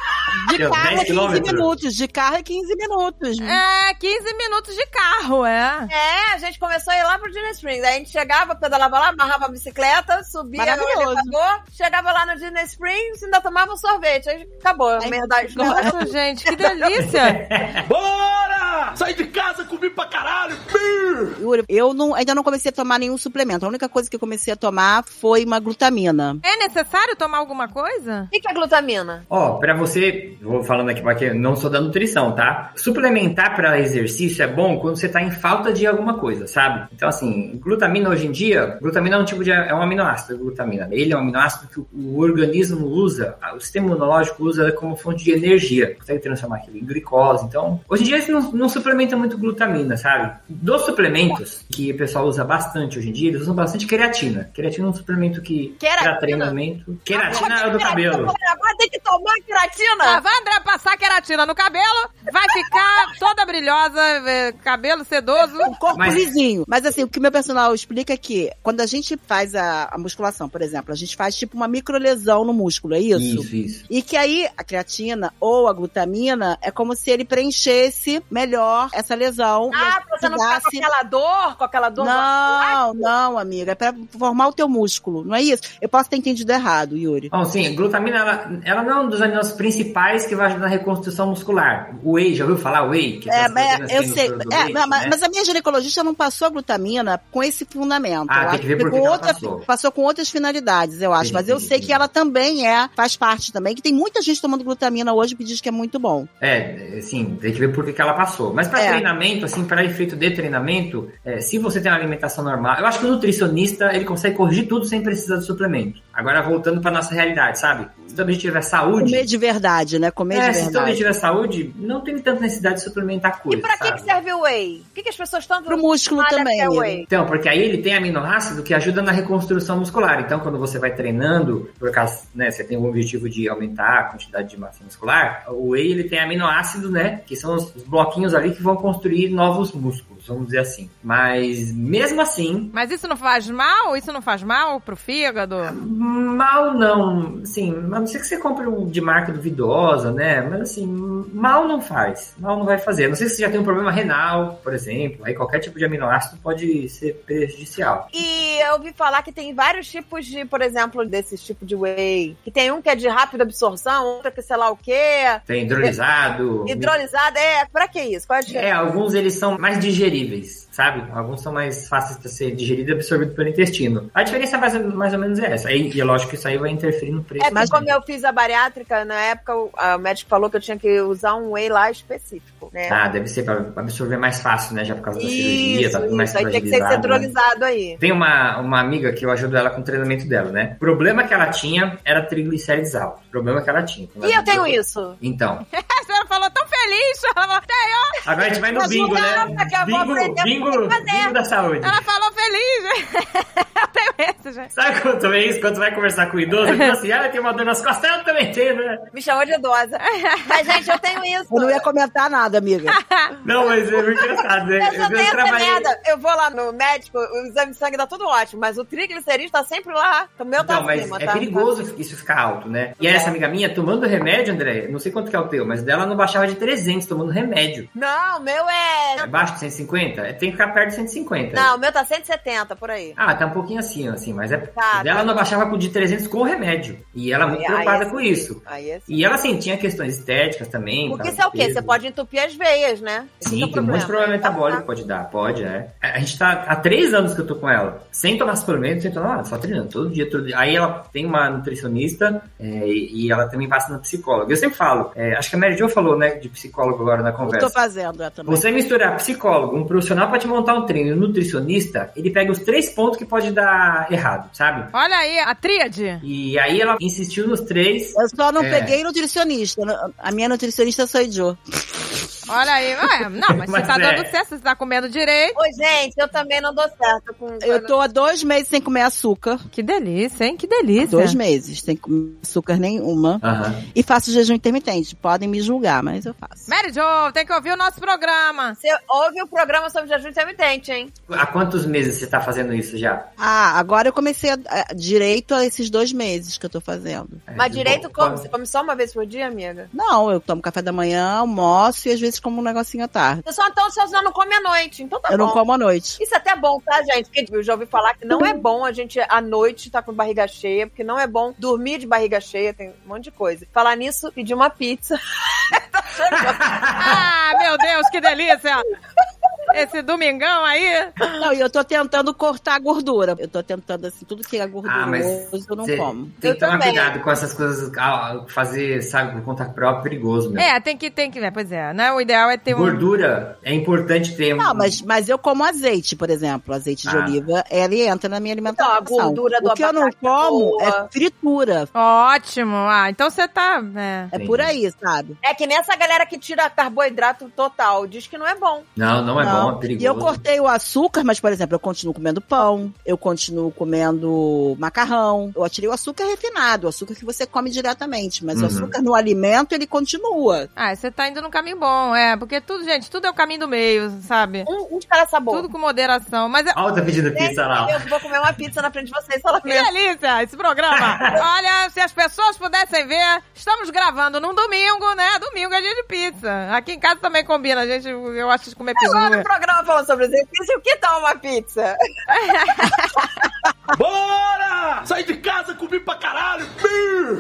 De Deu carro 10 é 15 quilômetros. minutos. De carro é 15 minutos. É, 15 minutos de carro, é. É, a gente começou a ir lá pro Disney Springs. Aí a gente chegava, pedalava lá, amarrava a bicicleta, subia no elevador, chegava lá no Disney Springs e ainda tomava um sorvete. Aí acabou. A Aí verdade. ficou- Nossa, gente, que delícia. [LAUGHS] Bora! Sai de casa, comi pra caralho! Yuri, eu não, ainda não comecei a tomar nenhum suplemento. A única coisa que eu comecei a tomar foi uma glutamina. É necessário tomar alguma coisa? O que, que é glutamina? Ó, pra você, vou falando aqui porque não sou da nutrição, tá? Suplementar pra exercício é bom quando você tá em falta de alguma coisa, sabe? Então, assim, glutamina hoje em dia, glutamina é um tipo de. é um aminoácido, glutamina. Ele é um aminoácido que o, o organismo usa, o sistema imunológico usa como fonte de energia. Consegue transformar aquilo em glicose. Então, hoje em dia eles não, não suplementa muito glutamina, sabe? Dos suplementos que o pessoal usa bastante hoje em dia, eles usam bastante queratina. Queratina é um suplemento que pra treinamento. Queratina é o do cabelo. Agora vai ter que tomar queratina? A Vandra passar queratina no cabelo, vai ficar toda brilhosa, eh, cabelo sedoso. Um corpo Mas- lisinho. Mas assim, o que meu personal explica é que quando a gente faz a, a musculação, por exemplo, a gente faz tipo uma microlesão no músculo, é isso? Isso, isso. E que aí a creatina ou a glutamina é como se ele preenchesse melhor essa lesão. e Ah, pra você não ficar com ajudasse- aquela dor, com aquela dor. Não, não, amiga. É pra formar o teu músculo, não é isso? Eu posso ter entendido errado, Yuri. Bom, sim, glutamina, ela, ela não é um dos aminoácidos principais que vai ajudar na reconstrução muscular. O whey, já ouviu falar whey? Que É, essas mas proteínas eu sei. É, não, mas, né? mas a minha ginecologista não passou a glutamina com esse fundamento. Ah, Eu tem que ver foi por com que que ela outra, passou. passou com outras finalidades, eu acho. Sim, mas eu sim, sei sim. que ela também é, faz parte também, que tem muita gente tomando glutamina hoje que diz que é muito bom. É, sim, tem que ver por que, que ela passou. Mas para É. treinamento, assim, para efeito de treinamento, é, se você tem uma alimentação normal, eu acho que o nutricionista ele consegue corrigir tudo sem precisar de suplemento. Agora voltando para nossa realidade, sabe? Se todo a gente tiver saúde, Comer de verdade, né? Comer é, de se todo a gente verdade. tiver saúde, não tem tanta necessidade de suplementar E coisa. pra que, sabe? que serve o whey? O que, que as pessoas tanto Pro músculo também, que é amiga. whey? Então, porque aí ele tem aminoácido que ajuda na reconstrução muscular. Então, quando você vai treinando, por causa, né, você tem o objetivo de aumentar a quantidade de massa muscular, o whey ele tem aminoácidos, né, que são os, os ali que vão construir novos músculos, vamos dizer assim. Mas mesmo assim, Mas isso não faz mal? Isso não faz mal pro fígado? mal não, assim, a não ser que você compre um de marca duvidosa, né? Mas assim, mal não faz, mal não vai fazer. A não sei se você já tem um problema renal, por exemplo, aí qualquer tipo de aminoácido pode ser prejudicial. E eu ouvi falar que tem vários tipos de, por exemplo, desses tipos de whey. Que tem um que é de rápida absorção, outro que sei lá o quê. Tem hidrolisado. Hidrolisado, é. Pra que isso? Diferença? É, alguns eles são mais digeríveis, sabe? Alguns são mais fáceis para ser digerido e absorvido pelo intestino. A diferença mais, mais ou menos é essa. E, é lógico que isso aí vai interferir no preço. É, mas também. como eu fiz a bariátrica, na época o, a- o médico falou que eu tinha que usar um whey lá específico, né? Ah, deve ser para absorver mais fácil, né? Já por causa da cirurgia, isso, tá tudo mais isso. Aí tem que ser né? centralizado aí. Tem uma, uma amiga que eu ajudo ela com o treinamento dela, né? O problema que ela tinha era triglicérides altos. O problema que ela tinha. Quando E eu tenho isso. Então, [LAUGHS] A senhora falou tão feliz. Ela falou, "Tenho." agora a gente vai no bingo, né? Bingo, aprender bingo, bingo da saúde. Ela falou feliz. [LAUGHS] Sabe quando também isso, quando você vai conversar com o idoso, ele fala assim, ah, tem uma dor nas costas, eu também tenho, né? Me chamou de idosa. [LAUGHS] Mas, gente, eu tenho isso. Eu não ia comentar nada, amiga. [LAUGHS] Não, mas é muito engraçado, né? Eu Eu, tenho essa trabalhei... merda. Eu vou lá no médico, o exame de sangue dá tudo ótimo, mas o triglicerídeo tá sempre lá. O meu tá Então, mas acima, é tá? perigoso isso ficar alto, né? E É. essa amiga minha, tomando remédio, André, não sei quanto que é o teu, mas dela não baixava de 300 tomando remédio. Não, o meu é... É baixo de 150? É, Tem que ficar perto de 150. Não, o meu tá 170, por aí. Ah, tá um pouquinho assim, assim, mas é. Tá, dela tá. não baixava de 300 com remédio. E ela muito Aí- preocupada com sim. isso. É. E ela, assim, tinha questões estéticas também. Porque isso é o quê? peso. Você pode entupir as veias, né? Esse Sim, que é tem um monte de problema metabólico tá. pode dar, pode, é. A gente tá há três anos que eu tô com ela, sem tomar suplemento, sem tomar nada, só treinando, todo dia, todo dia. Aí ela tem uma nutricionista é, e ela também passa na psicóloga. Eu sempre falo, é, acho que a Mary Jo falou, né, de psicólogo agora na Eu conversa. tô fazendo é, também. Você misturar psicólogo, um profissional pra te montar um treino e um nutricionista, ele pega os três pontos que pode dar errado, sabe? Olha aí, a tríade. E aí ela insistiu nos três. Eu só não É. peguei nutricionista. A minha nutricionista sou eu. Olha aí. Ué, não, mas, Mas você tá é. dando certo, você tá comendo direito. Ô, gente, eu também não dou certo com... Eu tô há dois meses sem comer açúcar. Que delícia, hein? Que delícia. Dois meses sem comer açúcar nenhuma. Aham. E faço jejum intermitente. Podem me julgar, mas eu faço. Mary Jo, tem que ouvir o nosso programa. Você ouve o programa sobre jejum intermitente, hein? Há quantos meses você tá fazendo isso já? Ah, agora eu comecei a, a- direito a esses dois meses que eu tô fazendo. É, Mas bom, direito como? pode- Você come só uma vez por dia, amiga? Não, eu tomo café da manhã, almoço e às vezes como um negocinho à tarde. Você só então você só não come à noite, então tá eu bom. não como à noite. Isso é até bom, tá, gente? Porque eu já ouvi falar que não é bom a gente à noite tá com barriga cheia, porque não é bom dormir de barriga cheia, tem um monte de coisa. Falar nisso, pedir uma pizza. [LAUGHS] [LAUGHS] Ah, meu Deus, que delícia. Esse domingão aí. Não, e eu tô tentando cortar a gordura. Eu tô tentando, assim, tudo que é gorduroso, Ah, mas eu não cê como. Tem Eu que tomar também. cuidado com essas coisas, fazer, sabe, por conta própria é perigoso mesmo. É, tem que, tem que, é, pois é, né? O ideal é ter um... Gordura é importante ter um. Não, mas, mas eu como azeite, por exemplo. Azeite de Ah. oliva, ele entra na minha alimentação. Então, a gordura do o que eu não é como boa. é fritura. Ótimo. Ah, então você tá... É. É por aí, sabe? É que nessa galera que tira carboidrato total, diz que não é bom. Não, não é bom, é. E eu cortei o açúcar, mas, por exemplo, eu continuo comendo pão, eu continuo comendo macarrão. Eu tirei o açúcar refinado, o açúcar que você come diretamente, mas Uhum. o açúcar no alimento, ele continua. Ah, você tá indo no caminho bom, é. Porque tudo, gente, tudo é o caminho do meio, sabe? Um, um de cada sabor. Tudo com moderação. Mas é... Olha, tá pedindo Gente, pizza lá. eu vou comer uma pizza na frente de vocês, só Que delícia esse programa. [LAUGHS] Olha, se as pessoas pudessem ver, estamos gravando num domingo, né? Domingo é dia de pizza. Aqui em casa também combina, gente. Eu acho de comer pizza. É? Programa falando sobre exercício, o que tal uma pizza? [LAUGHS] Bora! Saí de casa, comi pra caralho.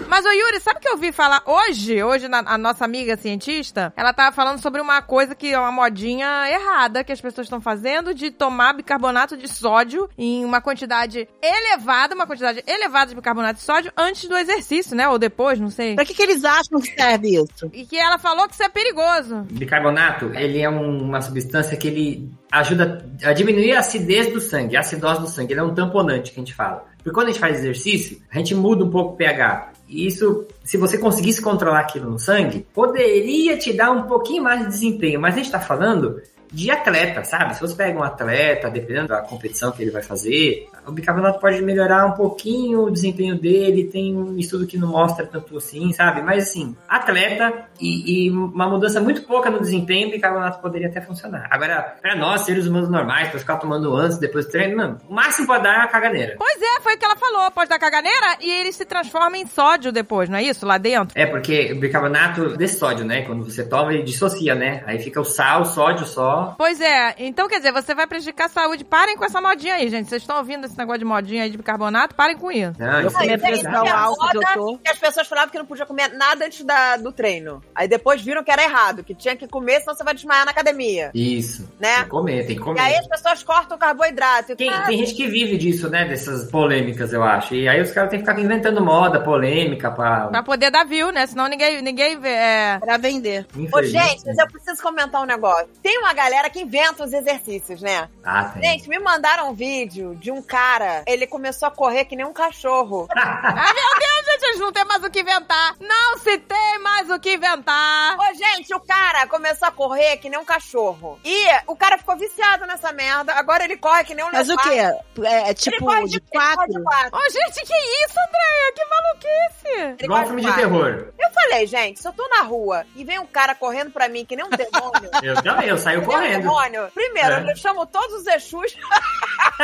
Mas, ô Yuri, sabe o que eu ouvi falar hoje? Hoje, na- a nossa amiga cientista, ela tava falando sobre uma coisa que é uma modinha errada que as pessoas estão fazendo de tomar bicarbonato de sódio em uma quantidade elevada, uma quantidade elevada de bicarbonato de sódio antes do exercício, né? Ou depois, não sei. Pra que, que eles acham que serve isso? E que ela falou que isso é perigoso. Bicarbonato, ele é um- uma substância que ele ajuda a diminuir a acidez do sangue, a acidose do sangue. Ele é um tamponante que a gente fala. Porque quando a gente faz exercício, a gente muda um pouco o pH. E isso, se você conseguisse controlar aquilo no sangue, poderia te dar um pouquinho mais de desempenho. Mas a gente tá falando de atleta, sabe? Se você pega um atleta, dependendo da competição que ele vai fazer, o bicarbonato pode melhorar um pouquinho o desempenho dele. Tem um estudo que não mostra tanto assim, sabe? Mas assim, atleta e, e uma mudança muito pouca no desempenho, o bicarbonato poderia até funcionar. Agora, pra nós, seres humanos normais, pra ficar tomando antes, depois do treino, não. O máximo pode dar é uma caganeira. Pois é, foi o que ela falou. Pode dar caganeira e ele se transforma em sódio depois, não é isso? Lá dentro. É, porque o bicarbonato de sódio, né? Quando você toma, ele dissocia, né? Aí fica o sal, o sódio só. Pois é, então quer dizer, você vai prejudicar a saúde. Parem com essa modinha aí, gente. Vocês estão ouvindo esse negócio de modinha aí de bicarbonato? Parem com isso. Não, Eu comi é a pressão alta que eu tô. que as pessoas falavam que não podia comer nada antes da, do treino. Aí depois viram que era errado, que tinha que comer, senão você vai desmaiar na academia. Isso. Né? Tem que comer, tem que comer. E aí as pessoas cortam o carboidrato. Tem, tem gente que vive disso, né? Dessas polêmicas, eu acho. E aí os caras têm que ficar inventando moda, polêmica, pra. Pra poder dar view, né? Senão ninguém, ninguém vê. É... Pra vender. Ô, gente, mas eu preciso comentar um negócio. Tem uma galera que inventa os exercícios, né? Ah, tem. Gente, me mandaram um vídeo de um cara, ele começou a correr que nem um cachorro. Ah, [LAUGHS] meu Deus, gente, eles não tem mais o que inventar. Não se tem mais o que inventar. Ô, gente, o cara começou a correr que nem um cachorro. E o cara ficou viciado nessa merda. Agora ele corre que nem um Mas o leopardo. quê? É, é Ele tipo corre de ele corre quatro? de quatro. Ô, gente, que isso, Andréia? Que maluquice. Ele Igual um filme de de terror. Eu falei, gente, se eu tô na rua e vem um cara correndo pra mim que nem um demônio. [LAUGHS] Eu também, eu saio nem um correndo. demônio. Primeiro, É. eu chamo todos os Exus. [LAUGHS]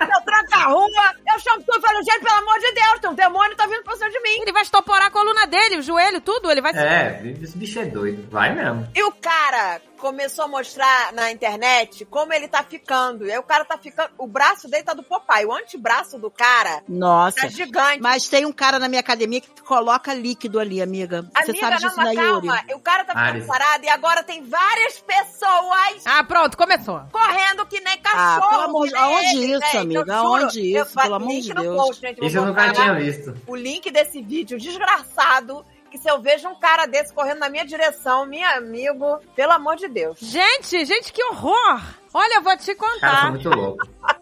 eu tranco a rua, eu chamo tudo e falo, gente, pelo amor de Deus, tem um demônio tá vindo pra cima de mim. Ele vai estoporar a coluna dele, o joelho, tudo. Ele vai. É, esse bicho é doido. Vai mesmo. E o cara começou a mostrar na internet como ele tá ficando. E aí o cara tá ficando. O braço dele tá do Popeye. O antebraço do cara Nossa. tá gigante. Mas tem um cara na minha academia que coloca líquido ali, amiga. Você Amiga, sabe não, disso, mas né, Yuri? calma. O cara tá ficando parado e agora tem várias pessoas Ah, pronto, começou. correndo que nem Ah, cachorro. pelo amor de- aonde ele, isso, gente. amiga? Eu juro. Aonde Eu isso? fa- Pelo amor de Deus. post, gente. Isso eu nunca tinha visto. O link desse vídeo desgraçado. Que se eu vejo um cara desse correndo na minha direção, meu amigo, pelo amor de Deus. Gente, gente, que horror. Olha, eu vou te contar. muito loucos. [LAUGHS]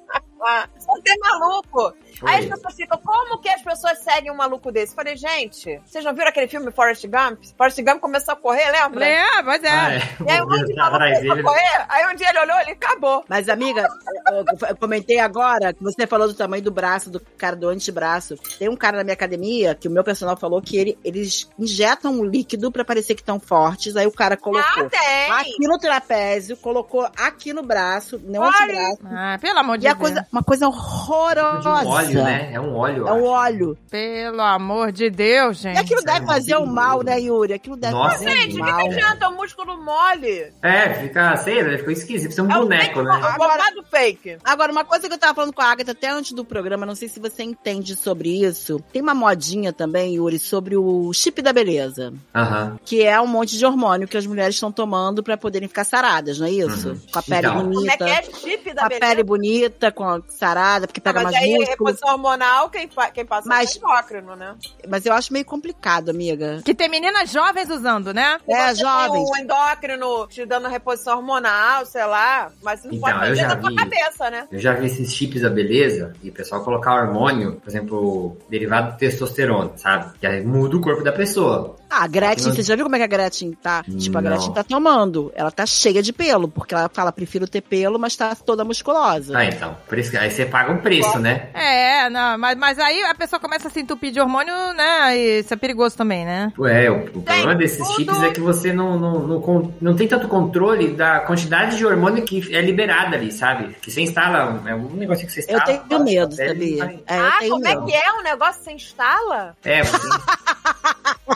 Ah, Você é maluco. Aí as pessoas ficam, como que as pessoas seguem um maluco desse? Falei, gente, vocês não viram aquele filme Forrest Gump? Forrest Gump começou a correr, lembra? É, é. Ah, é. E aí um monte de ver maluco atrás começou a correr, aí um dia ele olhou, ele acabou. Mas, amiga, eu, eu comentei agora que você falou do tamanho do braço, do cara do antebraço. Tem um cara na minha academia que o meu personal falou que ele, eles injetam um líquido pra parecer que estão fortes. Aí o cara colocou Ah, tem. aqui no trapézio, colocou aqui no braço, no Olha. antebraço. Ah, pelo amor de E a Deus. coisa, uma coisa horrorosa. De um óleo, né? É um óleo. É um óleo. Pelo amor de Deus, E gente. aquilo deve é fazer um mal, né, Yuri? Aquilo deve Nossa, fazer Gente, um o que, mal. que adianta o músculo mole? É, fica, sei lá, ficou esquisito. Precisa um É o boneco, fake, né? O babado fake. Agora, uma coisa que eu tava falando com a Agatha até antes do programa, não sei se você entende sobre isso. Tem uma modinha também, Yuri, sobre o chip da beleza. Aham. Que é um monte de hormônio que as mulheres estão tomando pra poderem ficar saradas, não é isso? Uhum. Com a pele Então. Como é bonita. que é chip Com da a beleza? pele bonita, com a sarada, porque Ah, pega mas mais aí, músculo. reposição hormonal, quem, quem passa Mas- é endócrino, né? Mas eu acho meio complicado, amiga. Que tem meninas jovens usando, né? É, jovens. Tem um endócrino te dando reposição hormonal, sei lá. Mas não Então, pode fazer na tua cabeça, né? Eu já vi esses chips da beleza e o pessoal colocar hormônio, por exemplo, derivado de testosterona, sabe? Que aí muda o corpo da pessoa. Ah, a Gretchen, você já viu como é que a Gretchen tá? Tipo, a Não. Gretchen tá tomando. Ela tá cheia de pelo, porque ela fala, prefiro ter pelo, mas tá toda musculosa. Ah, então. Por isso que aí você paga um preço, né? É, não, mas, mas aí a pessoa começa a se entupir de hormônio, né? E isso é perigoso também, né? É, o, o problema desses tudo. chips é que você não, não, não, con- não tem tanto controle da quantidade de hormônio que é liberada ali, sabe? Que você instala, é um negocinho que você Eu instala. tenho passa medo, na pele e sabia? vai- É, eu ah, tenho como medo. é que é? Um negócio que você instala? É, você [LAUGHS]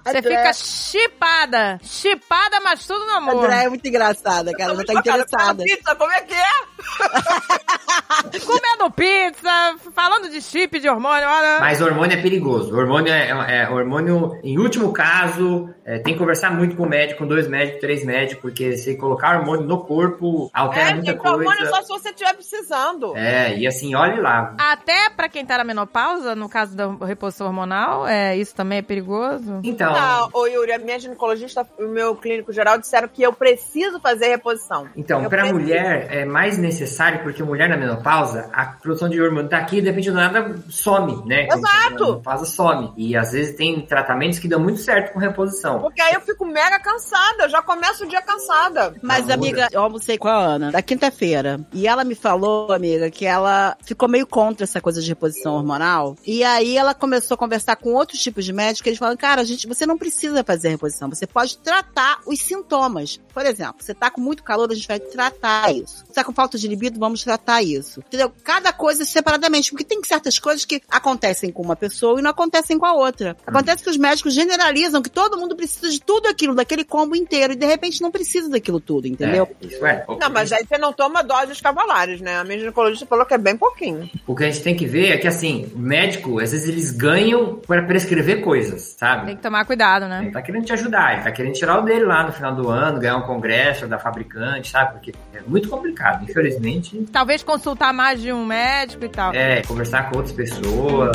Você André- fica chipada. Chipada, mas tudo no amor. André é muito engraçada, cara. Ela tá interessada. Pizza, como é que é? [LAUGHS] Comendo pizza, falando de chip de hormônio, olha. Mas hormônio é perigoso. Hormônio é, é- hormônio, em último caso, é, tem que conversar muito com o médico, com dois médicos, três médicos, porque se colocar hormônio no corpo altera É, muita gente, hormônio coisa. só se você estiver precisando. É, e assim, olhe lá. Até pra quem tá na menopausa, no caso da reposição hormonal, é, isso também é perigoso. Então, Não, ô Yuri, a minha ginecologista e o meu clínico geral disseram que eu preciso fazer reposição. então para mulher é mais necessário, porque mulher na menopausa, a produção de hormônio tá aqui e de repente do nada some, né? Exato. na menopausa some. E às vezes tem tratamentos que dão muito certo com reposição. Porque aí eu fico mega cansada, eu já começo o dia cansada. Mas, Tá, amiga, eu almocei com a Ana da quinta-feira. E ela me falou, amiga, que ela ficou meio contra essa coisa de reposição hormonal. E aí ela começou a conversar com outros tipos de médicos. Eles falam, cara, gente, você não precisa fazer reposição. Você pode tratar os sintomas. Por exemplo, você tá com muito calor, a gente vai tratar isso. Você tá com falta de libido, vamos tratar isso. Entendeu? Cada coisa separadamente. Porque tem certas coisas que acontecem com uma pessoa e não acontecem com a outra. Acontece que os médicos generalizam que todo mundo precisa de tudo aquilo, daquele combo inteiro. E de repente não precisa daquilo tudo, entendeu? É, isso é. Não, mas aí você não toma doses cavalares, né? A minha ginecologista falou que é bem pouquinho. O que a gente tem que ver é que, assim, o médico, às vezes eles ganham para prescrever coisas, sabe? Tem que tomar cuidado, né? Ele tá querendo te ajudar, ele tá querendo tirar o dele lá no final do ano, ganhar um congresso da fabricante, sabe? Porque é muito complicado, infelizmente. Talvez consultar mais de um médico e tal. É, conversar com outras pessoas.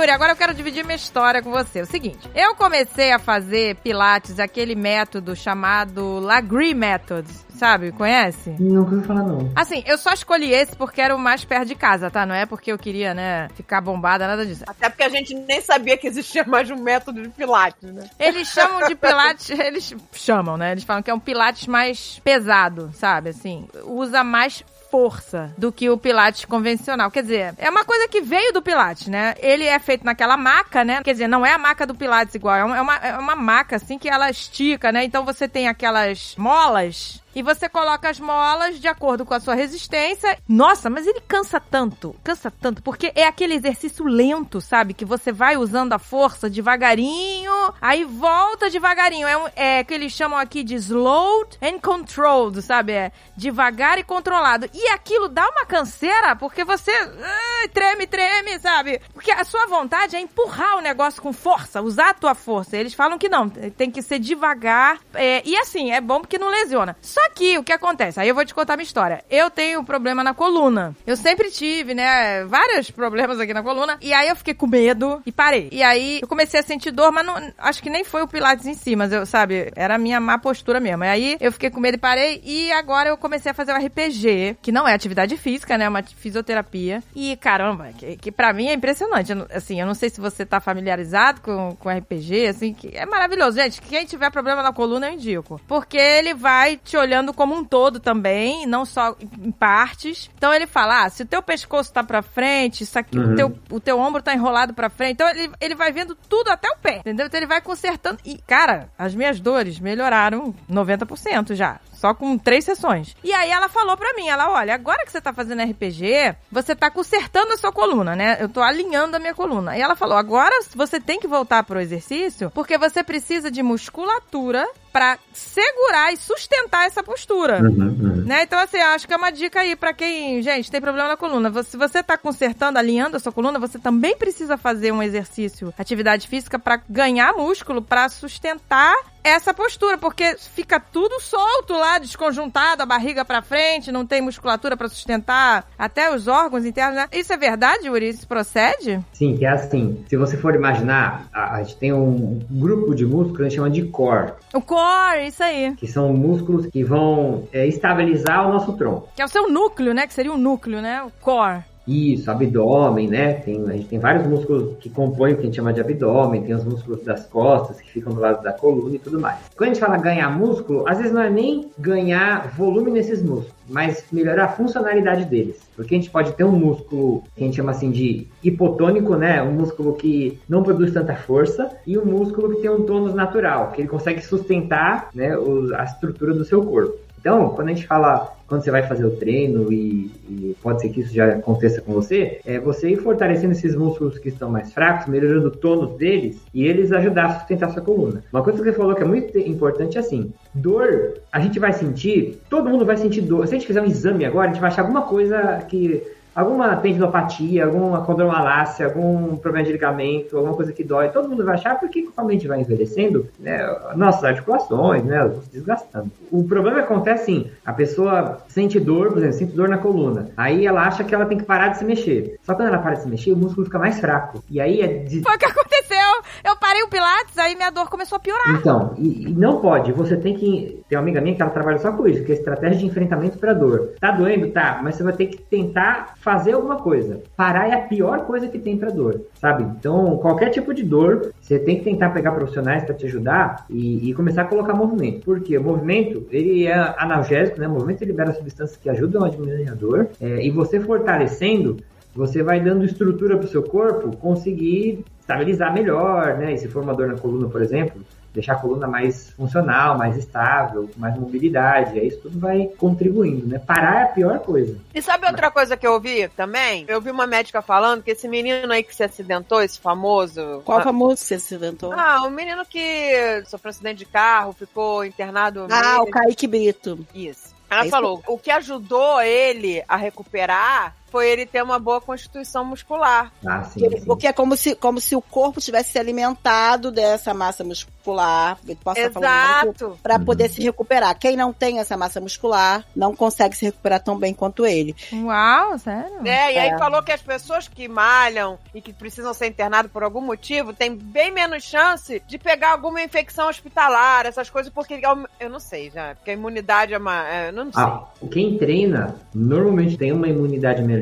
Yuri, agora eu quero dividir minha história com você. É o seguinte, eu comecei a fazer pilates, aquele método chamado Lagree Method, sabe? Conhece? Nunca ouvi falar, não. Assim, eu só escolhi esse porque era o mais perto de casa, tá? Não é porque eu queria, né, ficar bombada, nada disso. Até porque a gente nem sabia que existia mais um método de pilates, né? Eles chamam de pilates, [LAUGHS] eles chamam, né? Eles falam que é um pilates mais pesado, sabe? Assim, usa mais força do que o pilates convencional. Quer dizer, é uma coisa que veio do pilates, né? Ele é feito naquela maca, né? Quer dizer, não é a maca do pilates igual, é é uma, é uma maca assim que ela estica, né? Então você tem aquelas molas e você coloca as molas de acordo com a sua resistência. Nossa, mas ele cansa tanto, cansa tanto, porque é aquele exercício lento, sabe? Que você vai usando a força devagarinho, aí volta devagarinho. É, um, é que eles chamam aqui de slowed and controlled, sabe? É devagar e controlado. E aquilo dá uma canseira, porque você ai, treme, treme, sabe? Porque a sua vontade é empurrar o negócio com força, usar a tua força. Eles falam que não, tem que ser devagar. é, e assim, é bom porque não lesiona. Só que o que acontece? Aí eu vou te contar minha história. Eu tenho um problema na coluna. Eu sempre tive, né, vários problemas aqui na coluna. E aí eu fiquei com medo e parei. E aí eu comecei a sentir dor, mas não, acho que nem foi o Pilates em si, mas eu, sabe, era a minha má postura mesmo. E aí eu fiquei com medo e parei. E agora eu comecei a fazer o RPG, que não é atividade física, né, é uma fisioterapia. E caramba, que, que pra mim é impressionante. Assim, eu não sei se você tá familiarizado com, com RPG, assim, que é maravilhoso. Gente, quem tiver problema na coluna, eu indico. Porque ele vai te olhando olhando como um todo também, não só em partes. Então ele fala: ah, se o teu pescoço tá pra frente, isso aqui, Uhum. o, teu, o teu ombro tá enrolado pra frente. Então ele, ele vai vendo tudo até o pé, entendeu? Então ele vai consertando. E, cara, as minhas dores melhoraram 90% já. Só com três sessões. E aí ela falou pra mim, ela, olha, agora que você tá fazendo RPG, você tá consertando a sua coluna, né? Eu tô alinhando a minha coluna. E ela falou, agora você tem que voltar pro exercício, porque você precisa de musculatura pra segurar e sustentar essa postura. Uhum, uhum. Né? Então, assim, acho que é uma dica aí pra quem, gente, tem problema na coluna. Se você tá consertando, alinhando a sua coluna, você também precisa fazer um exercício, atividade física, pra ganhar músculo, pra sustentar essa postura, porque fica tudo solto lá, desconjuntado, a barriga pra frente, não tem musculatura pra sustentar até os órgãos internos, né? Isso é verdade, Yuri? Isso procede? Sim, que é assim. Se você for imaginar, a, a gente tem um grupo de músculos que a gente chama de core, O core, isso aí. que são músculos que vão é, estabilizar o nosso tronco. Que é o seu núcleo, né? Que seria o núcleo, né? O core. Isso, abdômen, né? Tem, a gente tem vários músculos que compõem o que a gente chama de abdômen, tem os músculos das costas que ficam do lado da coluna e tudo mais. Quando a gente fala ganhar músculo, às vezes não é nem ganhar volume nesses músculos, mas melhorar a funcionalidade deles. Porque a gente pode ter um músculo que a gente chama assim de hipotônico, né? Um músculo que não produz tanta força, e um músculo que tem um tônus natural, que ele consegue sustentar né, a estrutura do seu corpo. Então, quando a gente fala, quando você vai fazer o treino e, e pode ser que isso já aconteça com você, é você ir fortalecendo esses músculos que estão mais fracos, melhorando o tônus deles e eles ajudar a sustentar sua coluna. Uma coisa que você falou que é muito importante é assim, dor, a gente vai sentir, todo mundo vai sentir dor. Se a gente fizer um exame agora, a gente vai achar alguma coisa que alguma tendinopatia, alguma condromalácia, algum problema de ligamento, alguma coisa que dói, todo mundo vai achar porque conforme a gente vai envelhecendo, né, nossas articulações, né, vão se desgastando. O problema acontece assim, a pessoa sente dor, por exemplo, sente dor na coluna, aí ela acha que ela tem que parar de se mexer. Só quando ela para de se mexer, o músculo fica mais fraco. E aí é de... Foi o que aconteceu. Eu parei o Pilates, aí minha dor começou a piorar. Então, e, e não pode, você tem que. Tem uma amiga minha que ela trabalha só com isso, que é estratégia de enfrentamento para dor. Tá doendo? Tá, mas você vai ter que tentar fazer alguma coisa. Parar é a pior coisa que tem para dor, sabe? Então, qualquer tipo de dor, você tem que tentar pegar profissionais para te ajudar e, e começar a colocar movimento. Porque o movimento, ele é analgésico, né? O movimento libera substâncias que ajudam a diminuir a dor. é, e você fortalecendo, você vai dando estrutura para o seu corpo conseguir estabilizar melhor, né? E se for uma dor na coluna, por exemplo, deixar a coluna mais funcional, mais estável, com mais mobilidade. Aí isso tudo vai contribuindo, né? Parar é a pior coisa. E sabe outra coisa que eu ouvi também? Eu vi uma médica falando que esse menino aí que se acidentou, esse famoso. Qual ah, famoso que você acidentou? Ah, o menino que sofreu um acidente de carro, ficou internado. Ah, o. Kaique Brito. Isso. Ela É isso falou, o que ajudou ele a recuperar foi ele ter uma boa constituição muscular. Ah, sim, Porque, sim. porque é como se, como se o corpo tivesse se alimentado dessa massa muscular. Posso estar falando muito Exato. para poder se recuperar. Quem não tem essa massa muscular não consegue se recuperar tão bem quanto ele. Uau, sério? É, e aí É. falou que as pessoas que malham e que precisam ser internadas por algum motivo têm bem menos chance de pegar alguma infecção hospitalar, essas coisas, porque eu não sei já, porque a imunidade é uma. é, Eu não sei. Ah, quem treina normalmente tem uma imunidade melhor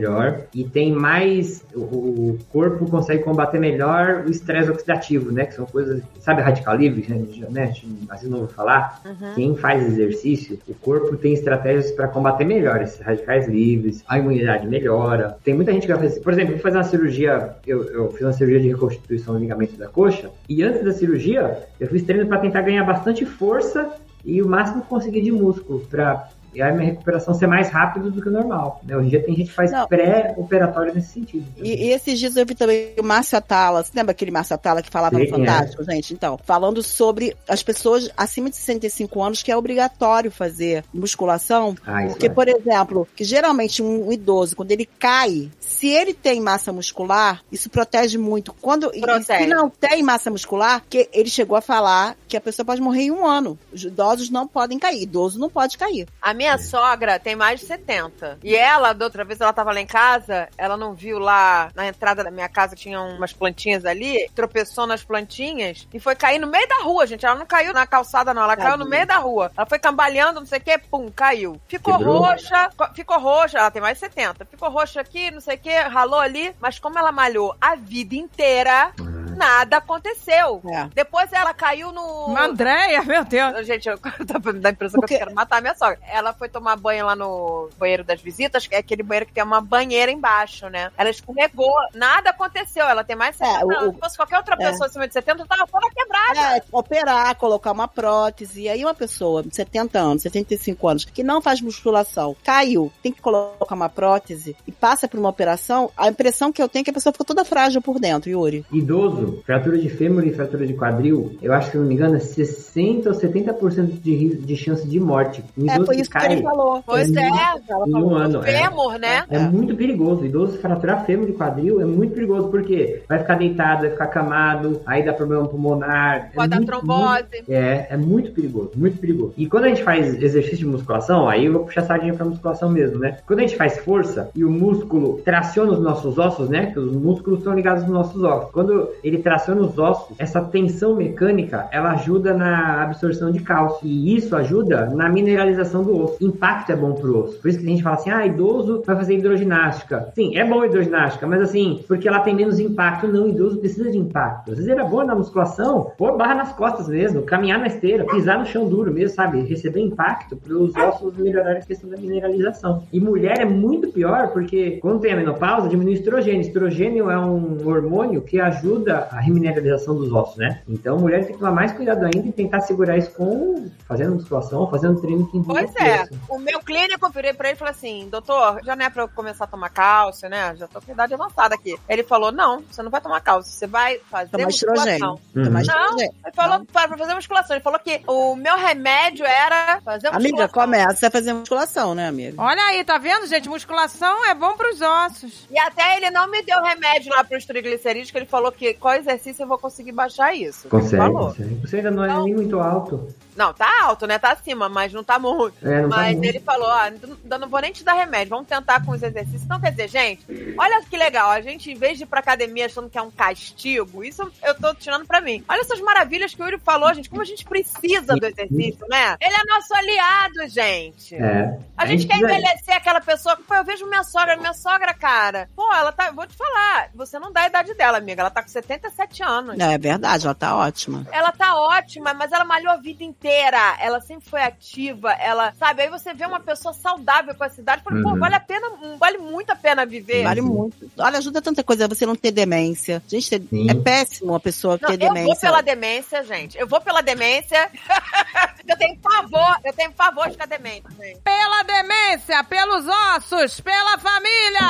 e tem mais. O, corpo consegue combater melhor o estresse oxidativo, né? Que são coisas. Sabe radical livre, né? Assim não ouviu falar. Uhum. Quem faz exercício, o corpo tem estratégias para combater melhor esses radicais livres, a imunidade melhora. Tem muita gente que vai fazer. Por exemplo, vou fazer uma cirurgia. Eu, eu fiz uma cirurgia de reconstituição do ligamento da coxa e antes da cirurgia eu fiz treino para tentar ganhar bastante força e o máximo que conseguir de músculo para e a minha recuperação ser mais rápida do que o normal. Né? Hoje em dia tem gente que faz pré-operatório nesse sentido. E, e esses dias eu vi também o Márcio Atala. Você lembra aquele Márcio Atala que falava Sei no é. Fantástico, gente? Então, falando sobre as pessoas acima de 65 anos que é obrigatório fazer musculação. Ah, Porque, é. por exemplo, que geralmente um idoso, quando ele cai, se ele tem massa muscular, isso protege muito. Quando Protege. se não tem massa muscular, que ele chegou a falar que a pessoa pode morrer em um ano. Os idosos não podem cair, idoso não pode cair. A minha sogra tem mais de 70. E ela, da outra vez, ela tava lá em casa, ela não viu lá na entrada da minha casa, tinha umas plantinhas ali, tropeçou nas plantinhas e foi cair no meio da rua, gente. Ela não caiu na calçada, não. Ela caiu no meio da rua. Ela foi cambaleando, não sei o que, pum, caiu. Ficou Quebrou? roxa, co- ficou roxa, ela tem mais de 70. Ficou roxa aqui, não sei o que, ralou ali. Mas como ela malhou a vida inteira, Ah, Nada aconteceu. É. Depois ela caiu no. Andréia, meu Deus. Gente, eu [LAUGHS] tô dando a impressão Porque- que eu quero matar a minha sogra. Ela foi tomar banho lá no banheiro das visitas, que é aquele banheiro que tem uma banheira embaixo, né? Ela escorregou, nada aconteceu. Ela tem mais de É, 70 o- anos. Se fosse qualquer outra é. pessoa acima de 70, tava toda quebrada. É, operar, colocar uma prótese. E aí uma pessoa de 70 anos, 75 anos, que não faz musculação, caiu, tem que colocar uma prótese e passa por uma operação, a impressão que eu tenho é que a pessoa ficou toda frágil por dentro, Yuri. Idoso, fratura de fêmur e fratura de quadril, eu acho que, se não me engano, é 60 ou 70% de, de chance de morte. Um É, idoso foi isso que cai ele falou. Pois em é. Ela em falou. um ano. é. Fêmur, né? É muito perigoso. Idoso fraturar fêmur e quadril é muito perigoso, porque vai ficar deitado, vai ficar camado, aí dá problema pulmonar. Pode é dar muito, trombose. muito- é, é muito perigoso, muito perigoso. E quando a gente faz exercício de musculação, aí eu vou puxar a sardinha pra musculação mesmo, né? Quando a gente faz força e o músculo traciona os nossos ossos, né? Que os músculos estão ligados nos nossos ossos. Quando ele traciona os ossos, essa tensão mecânica, ela ajuda na absorção de cálcio. E isso ajuda na mineralização do osso. Impacto é bom pro osso. Por isso que a gente fala assim, ah, idoso vai fazer hidroginástica. Sim, é bom hidroginástica, mas assim, porque ela tem menos impacto. Não, idoso precisa de impacto. Às vezes era bom na musculação, pôr barra nas costas mesmo, caminhar na esteira, pisar no chão duro mesmo, sabe? Receber impacto para os ossos melhorarem a questão da mineralização. E mulher é muito pior, porque quando tem a menopausa, diminui o estrogênio. Estrogênio é um hormônio que ajuda a remineralização dos ossos, né? Então, mulher tem que tomar mais cuidado ainda e tentar segurar isso com fazendo musculação, fazendo treino que Pois é. Força. O meu clínico, eu virei pra ele e falei assim, doutor, já não é pra eu começar a tomar cálcio, né? Já tô com idade avançada aqui. Ele falou, não, você não vai tomar cálcio, você vai fazer Tomar musculação. estrogênio. Uhum. Tomar Não, ele falou para pra fazer musculação. Ele falou que o meu remédio era fazer musculação. Amiga, começa a fazer musculação, né, amiga? Olha aí, tá vendo, gente? Musculação é bom pros ossos. E até ele não me deu remédio lá pros triglicerídeos, que ele falou que com exercício eu vou conseguir baixar isso. Ele Consegue, falou. consegue. Você ainda não é Não. nem muito alto. Não, tá alto, né? Tá acima, mas não tá muito. É, não Mas ele falou, ó, não, não vou nem te dar remédio, vamos tentar com os exercícios. Então, quer dizer, gente, olha que legal, a gente, em vez de ir pra academia achando que é um castigo, isso eu tô tirando pra mim. Olha essas maravilhas que o Yuri falou, gente, como a gente precisa do exercício, né? Ele é nosso aliado, gente. É. A gente quer precisa- envelhecer aquela pessoa. Pô, eu vejo minha sogra, minha sogra, cara. Pô, ela tá. Vou te falar, você não dá a idade dela, amiga. Ela tá com 77 anos. Não, é verdade, ela tá ótima. Ela tá ótima, mas ela malhou a vida inteira. Ela sempre foi ativa. Ela, sabe? Aí você vê uma pessoa saudável com essa idade. Fala, pô, Uhum. vale a pena, vale muito a pena viver. Vale muito. Olha, ajuda tanta coisa você não ter demência. Gente, ter- Sim. é péssimo uma pessoa Não, ter eu demência. vou pela demência, gente. Eu vou pela demência. [LAUGHS] eu tenho pavor, eu tenho pavor de ficar demente, gente. Pela demência, pelos ossos, pela família!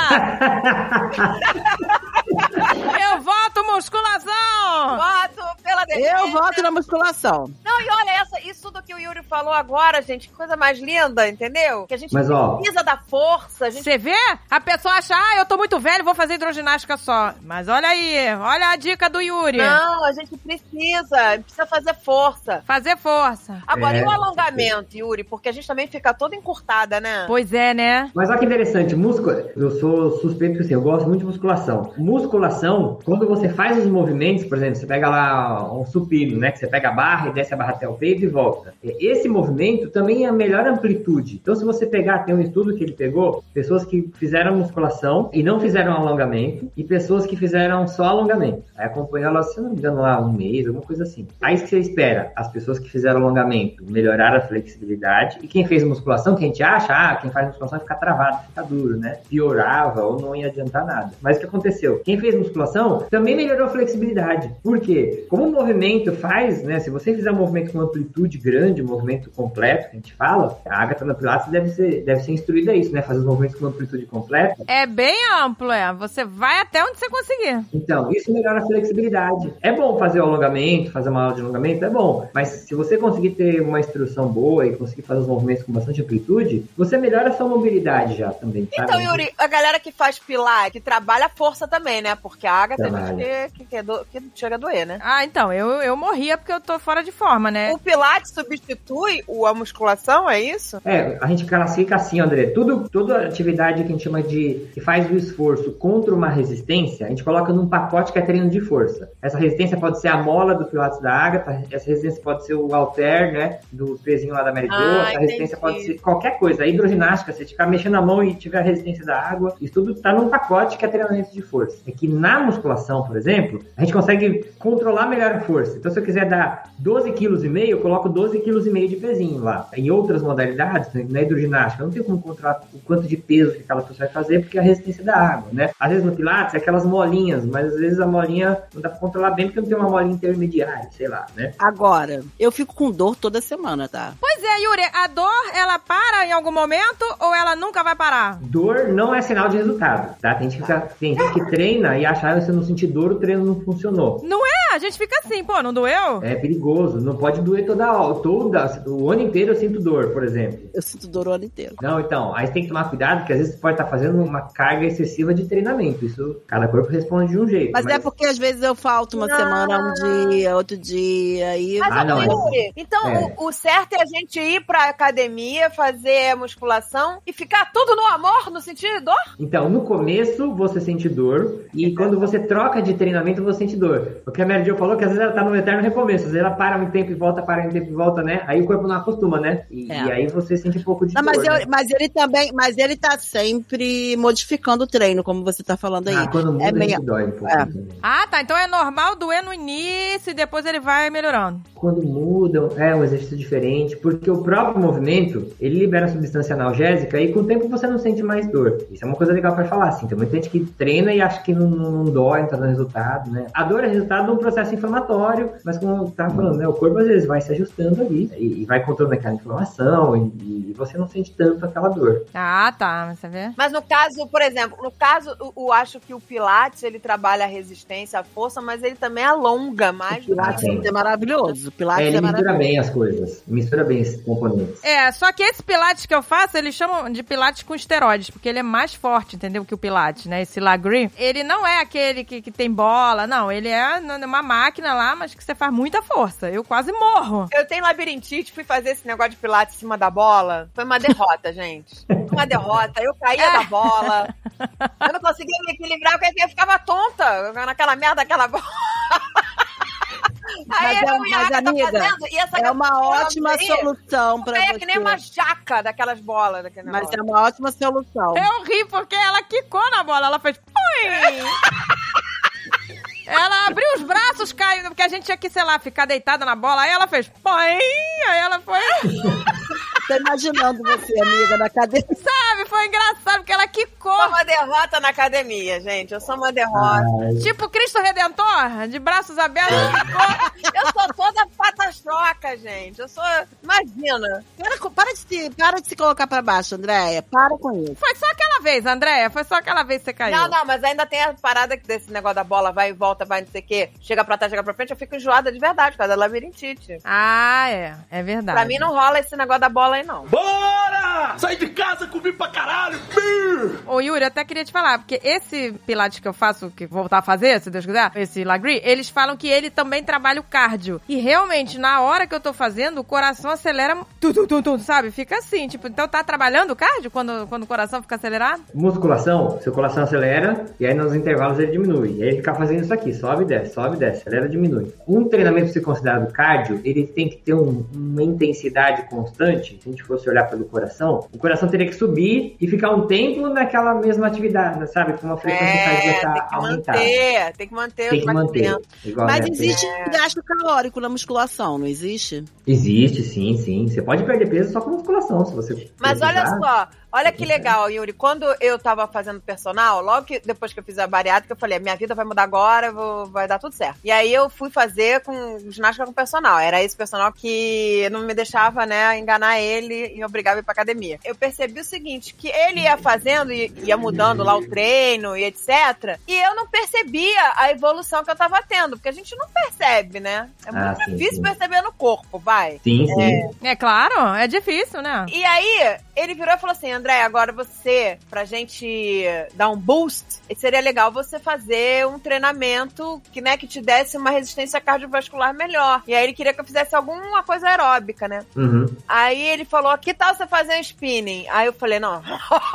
[LAUGHS] Eu voto musculação! Voto pela demência. Eu voto na musculação. Não, e olha, essa, isso tudo que o Yuri falou agora, gente, que coisa mais linda, entendeu? Que a gente Mas, ó, precisa da força, a gente Você vê? A pessoa acha, ah, eu tô muito velho, vou fazer hidroginástica só. Mas olha aí, olha a dica do Yuri. Não, a gente precisa, precisa fazer força. Fazer força. Agora, É. e o alongamento, Yuri? Porque a gente também fica toda encurtada, né? Pois é, né? Mas olha que interessante, músculo. Eu sou suspeito que assim, eu gosto muito de musculação. Musculação, quando você faz os movimentos, por exemplo, você pega lá um supino, né? Que você pega a barra e desce a barra até o peito e volta. Esse movimento também é a melhor amplitude. Então, se você pegar, tem um estudo que ele pegou, pessoas que fizeram musculação e não fizeram alongamento, e pessoas que fizeram só alongamento. Aí acompanhou elas, se não me engano, lá um mês, alguma coisa assim. Aí o que você espera? As pessoas que fizeram alongamento melhoraram a flexibilidade, e quem fez musculação, que a gente acha, ah, quem faz musculação fica travado, fica duro, né? Piorava ou não ia adiantar nada. Mas o que aconteceu? Quem fez musculação também melhorou a flexibilidade. Por quê? Como o movimento faz, né? Se você fizer um movimento com amplitude grande, um movimento completo, que a gente fala, a Agatha na Pilates deve ser, deve ser instruída a isso, né? Fazer os movimentos com amplitude completa. É bem amplo, é. Você vai até onde você conseguir. Então, isso melhora a flexibilidade. É bom fazer o alongamento, fazer uma aula de alongamento, é bom. Mas se você conseguir ter uma instrução boa e conseguir fazer os movimentos com bastante amplitude, você melhora a sua mobilidade já também, sabe? Então, Yuri, a galera que faz pilar, que trabalha a força também, né? Porque a Agatha tem Trabalha. gente que, que, é do- que chega a doer, né? Ah, então, eu, eu morria porque eu tô fora de forma, né? O Pilates substitui a musculação, é isso? É, a gente classifica assim, André. Tudo, toda atividade que a gente chama de que faz o esforço contra uma resistência, a gente coloca num pacote que é treino de força. Essa resistência pode ser a mola do Pilates da Agatha, essa resistência pode ser o halter, né, do pezinho lá da Mary Jo, Ah, essa resistência entendi. pode ser qualquer coisa. A hidroginástica, se ficar mexendo a mão e tiver a resistência da água, isso tudo tá num pacote que é treinamento de força. É que na musculação, por exemplo, a gente consegue controlar melhor a força. Então, se eu quiser dar 12 kg e meio, eu coloco 12 kg e meio de pezinho lá. Em outras modalidades, né, na hidroginástica, eu não tenho como controlar o quanto de peso que aquela pessoa vai fazer, porque é a resistência da água, né? Às vezes no Pilates é aquelas molinhas, mas às vezes a molinha não dá pra controlar bem porque não tem uma molinha intermediária, sei lá, né? Agora, eu fico com dor toda semana, tá? Pois é, Yuri, a dor, ela para em algum momento ou ela nunca vai parar? Dor não é sinal de resultado, tá? Tem gente que, tem gente que treina e acha, ah, se eu não sentir dor, o treino não funcionou. Não é? A gente fica assim, pô, não doeu? É perigoso, não pode doer toda hora, toda, o ano inteiro eu sinto dor, por exemplo. Eu sinto dor o ano inteiro. Não, então, aí você tem que tomar cuidado, porque às vezes você pode estar fazendo uma carga excessiva de treinamento. Isso, cada corpo responde de um jeito. Mas, é porque às vezes eu falto uma Não. semana, um dia, outro dia, aí... Mas, Ah, não, é- Yuri, então é. o, o certo é a gente ir pra academia, fazer musculação e ficar tudo no amor, no sentido de dor? Então, no começo você sente dor, e quando você troca de treinamento você sente dor. O que a Mary Jo falou que às vezes ela tá no eterno recomeço, às vezes ela para um tempo e volta, para um tempo e volta, né? Aí o corpo não acostuma, né? E, É. e aí você sente um pouco de Não, dor. mas, eu- né? mas ele também, mas ele tá sempre modificando o treino, como você tá falando aí. Ah, quando muda é meio... dói um pouco é. Ah, tá. Então é normal doer no início e depois ele vai melhorando. Quando mudam, é um exercício diferente, porque o próprio movimento, ele libera substância analgésica e com o tempo você não sente mais dor. Isso é uma coisa legal pra falar, assim. Tem muita gente que treina e acha que não, não, não dói, não tá dando resultado, né? A dor é resultado de um processo inflamatório, mas como eu tava falando, né? O corpo às vezes vai se ajustando ali e, e vai controlando aquela inflamação e, e você não sente tanto aquela dor. Ah, tá. Você vê? Mas no caso, por exemplo, no caso, eu, eu acho que o Pilates, ele trabalha a resistência, a força, mas ele também alonga mais do que Pilates é maravilhoso. Pilates É, é, ele mistura maravilhoso. bem as coisas, mistura bem esses componentes. É, só que esse pilates que eu faço, eles chamam de pilates com esteroides, porque ele é mais forte, entendeu? Que o pilates, né? Esse Lagri. Ele não é aquele que, que tem bola, não. Ele é uma máquina lá, mas que você faz muita força. Eu quase morro. Eu tenho labirintite, fui fazer esse negócio de pilates em cima da bola. Foi uma derrota, gente. Foi uma derrota. Eu caía da bola. Eu não conseguia me equilibrar, porque eu ficava tonta naquela merda, daquela bola. Mas, é- mas, amiga, fazendo, e essa é uma ótima aí, solução pra É você. que nem uma jaca daquelas bolas. Daquele Mas negócio. é uma ótima solução. Eu ri porque ela quicou na bola, ela fez. [LAUGHS] Ela abriu os braços, caiu, porque a gente tinha que, sei lá, ficar deitada na bola. Aí ela fez. Pui! Aí ela foi. [LAUGHS] Tô imaginando você, amiga, na cadeira. Sabe? Foi engraçado porque ela quicou. Eu sou uma derrota na academia, gente. Eu sou uma derrota. Ai, Tipo Cristo Redentor, de braços abertos, quicou. Eu sou toda patastroca, gente. Eu sou. Imagina. Para, para de se, para de se colocar pra baixo, Andréia. Para com isso. Foi só aquela vez, Andréia. Foi só aquela vez que você caiu. Não, não, mas ainda tem a parada que desse negócio da bola vai e volta, vai não sei o quê. Chega pra trás, chega pra frente, eu fico enjoada de verdade, por causa da labirintite. Ah, é. É verdade. Pra mim não rola esse negócio da bola aí, não. Bora! Saí de casa, comi pra caralho! Ô, Yuri, eu até queria te falar, porque esse pilates que eu faço, que vou voltar a fazer, se Deus quiser, esse Lagri, eles falam que ele também trabalha o cardio. E realmente, na hora que eu tô fazendo, o coração acelera tu, tu, tu, tu, sabe? Fica assim, tipo, então tá trabalhando o cardio quando, quando o coração fica acelerado? Musculação, seu coração acelera e aí nos intervalos ele diminui. E aí ele fica fazendo isso aqui, sobe e desce, sobe e desce, acelera e diminui. Um treinamento se considerado cardio, ele tem que ter um- uma intensidade constante. Se a gente fosse olhar pelo coração, o coração teria que subir e ficar um tempo naquela mesma atividade, sabe? Com uma frequência É, tem cardíaca que aumentada. manter, tem que manter Tem que manter. Mas existe um gasto calórico na musculação, não existe? Existe, sim, sim. Você pode perder peso só com musculação, se você. Mas olha precisar. só, olha que legal, Yuri. Quando eu tava fazendo personal, logo que depois que eu fiz a bariátrica, eu falei, minha vida vai mudar agora, vou- vai dar tudo certo. E aí eu fui fazer com ginástica com personal. Era esse personal que não me deixava, né, enganar ele e obrigava a ir pra academia. Eu percebi o seguinte, que ele ia fazendo e ia mudando lá o treino e etc. E eu não percebia a evolução que eu tava tendo, porque a gente não percebe, né? É Ah, muito sim, difícil sim. perceber no corpo, vai. Sim, sim. É claro, é difícil, né? E aí, ele virou e falou assim: André, agora você, pra gente dar um boost, seria legal você fazer um treinamento que, né, que te desse uma resistência cardiovascular melhor. E aí ele queria que eu fizesse alguma coisa aeróbica, né? Uhum. Aí ele falou, que tal você fazer um spinning? Aí eu falei, não,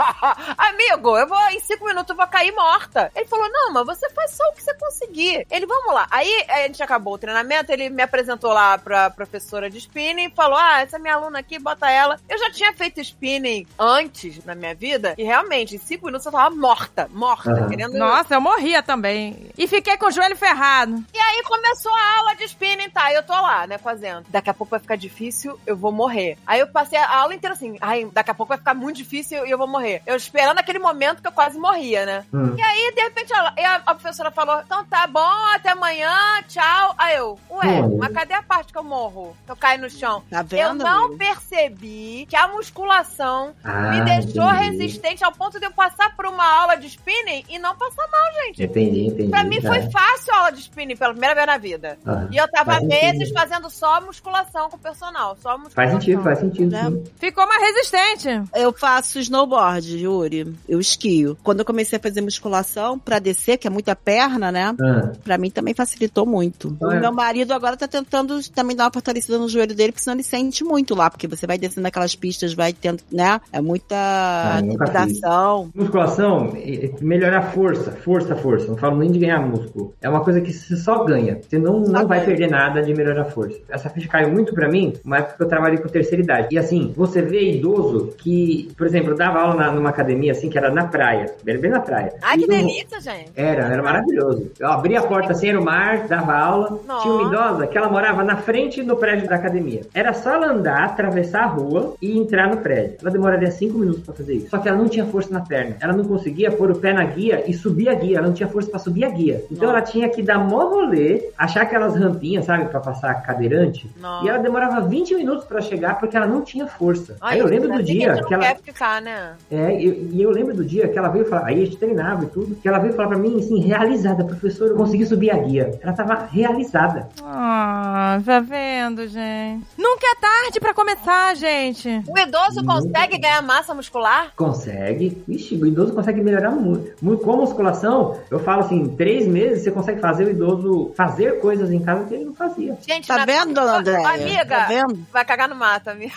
[LAUGHS] amigo, eu vou, em cinco minutos eu vou cair morta. Ele falou, não, mas você faz só o que você conseguir. Ele, vamos lá. Aí a gente acabou o treinamento, ele me apresentou lá pra professora de spinning, falou, ah, essa é minha aluna aqui, bota ela. Eu já tinha feito spinning antes na minha vida, e realmente, em cinco minutos eu tava morta, morta, Aham. querendo... Nossa, eu morria também. E fiquei com o joelho ferrado. E aí começou a aula de spinning, tá? Eu tô lá, né, fazendo. Daqui a pouco vai ficar difícil, eu vou morrer. Aí eu passei a aula inteira assim, ai, daqui a pouco vai ficar muito difícil e eu vou morrer. Eu esperando aquele momento que eu quase morria, né? Hum. E aí, de repente, a, a professora falou, então tá bom, até amanhã, tchau. Eu, ué, mas cadê a parte que eu morro? Que eu caio no chão? Tá Eu vendo? não amiga? percebi que a musculação Ah, me deixou entendi. resistente ao ponto de eu passar por uma aula de spinning e não passar mal, gente. Entendi, entendi. Pra mim foi É. fácil a aula de spinning pela primeira vez na vida. Aham. E eu tava meses sentido. fazendo só musculação com o personal. Só musculação. Faz sentido, faz sentido. Né? Ficou mais resistente. Eu faço snowboard, Yuri. Eu esquio. Quando eu comecei a fazer musculação pra descer, que é muita perna, né? Ah, Pra mim também facilitou muito. Ah, é. Meu marido agora tá tentando também dar uma fortalecida no joelho dele, porque senão ele sente muito lá, porque você vai descendo aquelas pistas, vai tendo, né? É muita Ah, trepidação. Musculação, é- é melhorar força, força, força. Não falo nem de ganhar músculo. É uma coisa que você só ganha. Você não, não vai perder nada de melhorar força. Essa ficha caiu muito pra mim, uma época que eu trabalhei com terceira idade. E assim, você vê idoso que, por exemplo, eu dava aula na- numa academia assim, que era na praia, bem, bem na praia. Ai, que E no- delícia, gente. Era, era maravilhoso. Eu abria a porta assim, era o mar, dava aula. Nossa. Tinha uma idosa que ela morava na frente do prédio da academia. Era só ela andar, atravessar a rua e entrar no prédio. Ela demoraria cinco minutos pra fazer isso. Só que ela não tinha força na perna. Ela não conseguia pôr o pé na guia e subir a guia. Ela não tinha força pra subir a guia. Então ela tinha que dar mó rolê, achar aquelas rampinhas, sabe, pra passar cadeirante. Nossa. E ela demorava 20 minutos pra chegar porque ela não tinha força. Ai, Aí eu lembro do dia que não ela. quer ficar, né? É, e eu, lembro do dia que ela veio falar, aí a gente treinava e tudo, que ela veio falar pra mim, assim, realizada, professor, eu consegui subir a guia. Ela tava realizada. Ah, tá vendo, gente? Nunca é tarde pra começar, gente. O idoso consegue ganhar massa muscular? Consegue. Ixi, o idoso consegue melhorar muito. muito. Com musculação, eu falo assim, em três meses você consegue fazer o idoso fazer coisas em casa que ele não fazia. Gente, Tá na- vendo, dona Andréia? Amiga, Tá vendo? vai cagar no mato, amiga.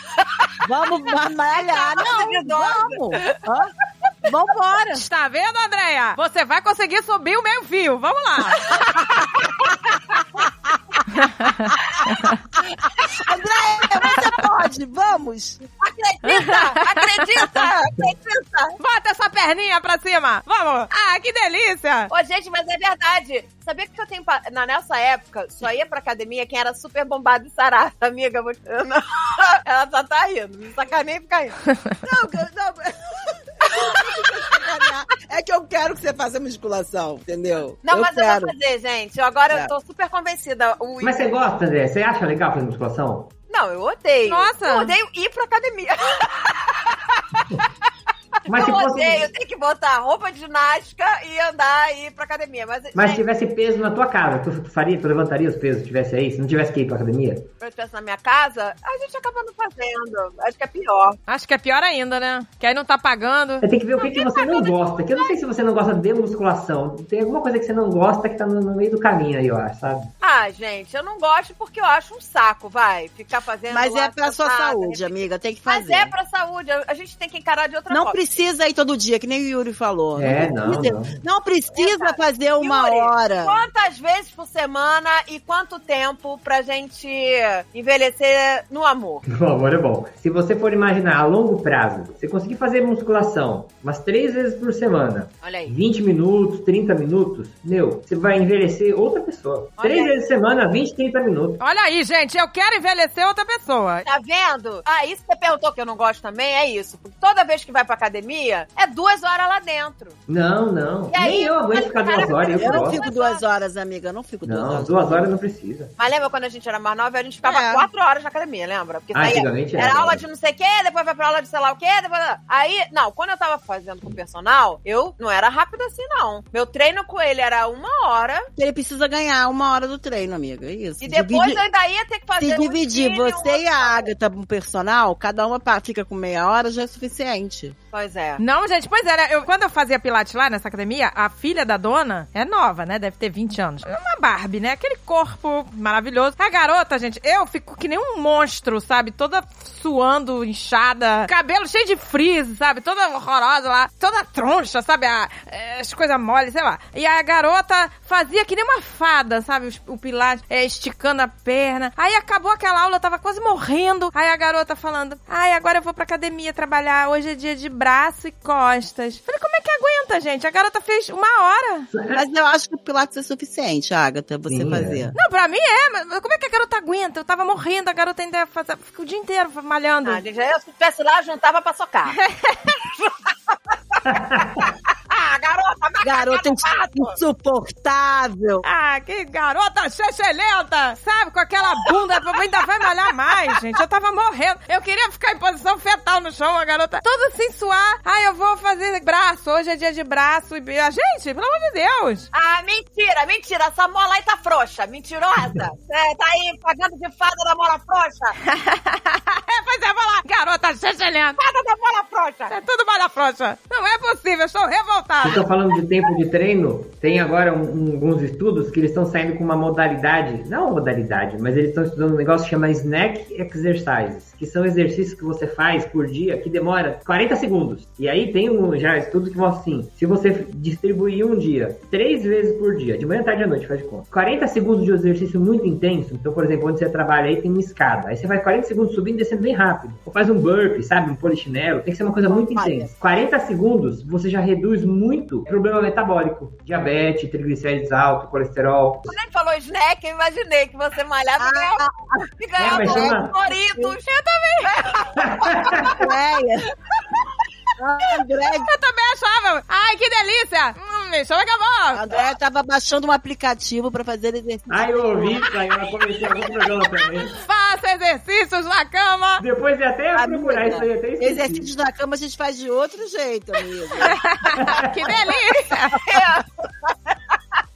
Vamos [LAUGHS] malhar. Não, vamos. Vambora. Está vendo, Andréia? Você vai conseguir subir o meio fio. Vamos lá. [LAUGHS] Andréia, você pode. Vamos. Acredita! Acredita! Acredita! Bota essa perninha pra cima. Vamos. Ah, que delícia. Ô, gente, mas é verdade. Sabia que eu tenho. pa- Na, nessa época, só ia pra academia quem era super bombado e sarado. Amiga, não- [LAUGHS] ela só tá rindo. Me sacaneia e fica rindo. Não, [LAUGHS] não. [LAUGHS] É que eu quero que você faça musculação, entendeu? Não, eu mas eu quero. vou fazer, gente. Eu agora É. eu tô super convencida. O... Mas você gosta, André? Você acha legal fazer musculação? Não, eu odeio. Nossa. Eu odeio ir pra academia. [LAUGHS] Mas se eu fosse... odeio ter que botar roupa de ginástica e andar e ir pra academia. Mas, Mas se tivesse peso na tua casa, tu, tu faria, tu levantaria os pesos se tivesse aí? Se não tivesse que ir pra academia? se eu estivesse na minha casa, a gente acaba não fazendo. Acho que é pior. Acho que é pior ainda, né? Que aí não tá pagando. Você tem que ver o que, que você não gosta. Que eu não sei se você não gosta de musculação. Tem alguma coisa que você não gosta que tá no, no meio do caminho aí, eu acho, sabe? Ah, gente, eu não gosto porque eu acho um saco, vai. Ficar fazendo. Mas é pra sua saúde, amiga. Tem que Mas fazer. é pra saúde. A gente tem que encarar de outra Não forma. precisa ir todo dia, que nem o Yuri falou. É, não, precisa, não. não precisa Exato. fazer uma Yuri, hora. Quantas vezes por semana e quanto tempo pra gente envelhecer no amor? [LAUGHS] O amor é bom. Se você for imaginar a longo prazo, você conseguir fazer musculação umas três vezes por semana, Olha aí. 20 minutos, 30 minutos, meu, você vai envelhecer outra pessoa. Olha três aí. vezes por semana, 20, 30 minutos. Olha aí, gente. Eu quero envelhecer outra pessoa. Tá vendo? Ah, isso que você perguntou que eu não gosto também, é isso. Porque toda vez que vai pra academia, é duas horas lá dentro. Não, não. E aí, Nem eu aguento ficar cara, duas horas, eu Eu não gosto. fico duas horas, amiga. Eu não fico duas Não, horas. duas horas não precisa. Mas lembra quando a gente era mais nova, a gente ficava É. quatro horas na academia, lembra? Porque Ah, antigamente era. Era aula de não sei o quê, depois vai pra aula de sei lá o quê, depois... Aí, não, quando eu tava fazendo com o personal, eu não era rápido assim, não. Meu treino com ele era uma hora, Ele precisa ganhar uma hora do treino, amiga. É isso. e depois Divide- eu ainda ia ter que fazer Se um dividir um você e a Agatha no personal, cada uma fica com meia hora, já é suficiente. Pois é. Não, gente, pois era. Eu, quando eu fazia Pilates lá nessa academia, a filha da dona é nova, né? Deve ter 20 anos. É uma Barbie, né? Aquele corpo maravilhoso. A garota, gente, eu fico que nem um monstro, sabe? Toda suando, inchada, cabelo cheio de frizz, sabe? Toda horrorosa lá, toda troncha, sabe? A- é, as coisas moles, sei lá. E a garota fazia que nem uma fada, sabe? Os- O Pilates é, esticando a perna. Aí acabou aquela aula, eu tava quase morrendo. Aí a garota falando: Ai, agora eu vou pra academia trabalhar. Hoje é dia de braço e costas. Falei, como é que aguenta, gente? A garota fez uma hora. Mas eu acho que o Pilates é suficiente, Agatha, você Sim, fazer. Não, pra mim é, mas como é que a garota aguenta? Eu tava morrendo, a garota ainda ia fazer, fica o dia inteiro malhando. Ah, gente, eu se estivesse lá, juntava pra socar. [LAUGHS] garota, Garota insuportável. Ah, que garota chechelenta! Sabe, com aquela bunda, [LAUGHS] ainda vai malhar mais, gente. Eu tava morrendo. Eu queria ficar em posição fetal no chão, a garota toda sem suar. Ah, eu vou fazer braço, hoje é dia de braço. E... Ah, Gente, pelo amor de Deus! Ah, mentira, mentira. Essa mola aí tá frouxa. Mentirosa. [LAUGHS] É, tá aí pagando de fada da mola frouxa. [LAUGHS] é, pois é, vai lá. Garota chechelenta. Fada da mola frouxa. É tudo malha frouxa. Não é possível, eu estou revoltada. Estão falando de tempo de treino? Tem agora um- um- alguns estudos que eles estão saindo com uma modalidade, não uma modalidade, mas eles estão estudando um negócio que chama Snack Exercises, que são exercícios que você faz por dia que demora 40 segundos. E aí tem um já estudo que mostra assim, se você distribuir um dia, três vezes por dia, de manhã, tarde e à noite, faz de conta. 40 segundos de exercício muito intenso, então, por exemplo, onde você trabalha aí tem uma escada, aí você vai 40 segundos subindo e descendo bem rápido. Ou faz um burpee, sabe, um polichinelo, tem que ser uma coisa muito intensa. 40 segundos, você já reduz muito o problema metabólico. Diabetes, triglicérides alto, colesterol. Quando ele falou snack, eu imaginei que você malhava e ganhava, e ganhava É, mas chama- Doritos. [LAUGHS] Andréia. André, Eu também achava. Ai, que delícia. Hum, me chama acabou. André tava baixando um aplicativo pra fazer exercício. Ai, eu ouvi isso aí, eu comecei algum programa também. Faça exercícios na cama. Depois de até Amiga, procurar isso aí, até esqueci. Exercícios na cama a gente faz de outro jeito, amigo. [LAUGHS] que delícia. [LAUGHS]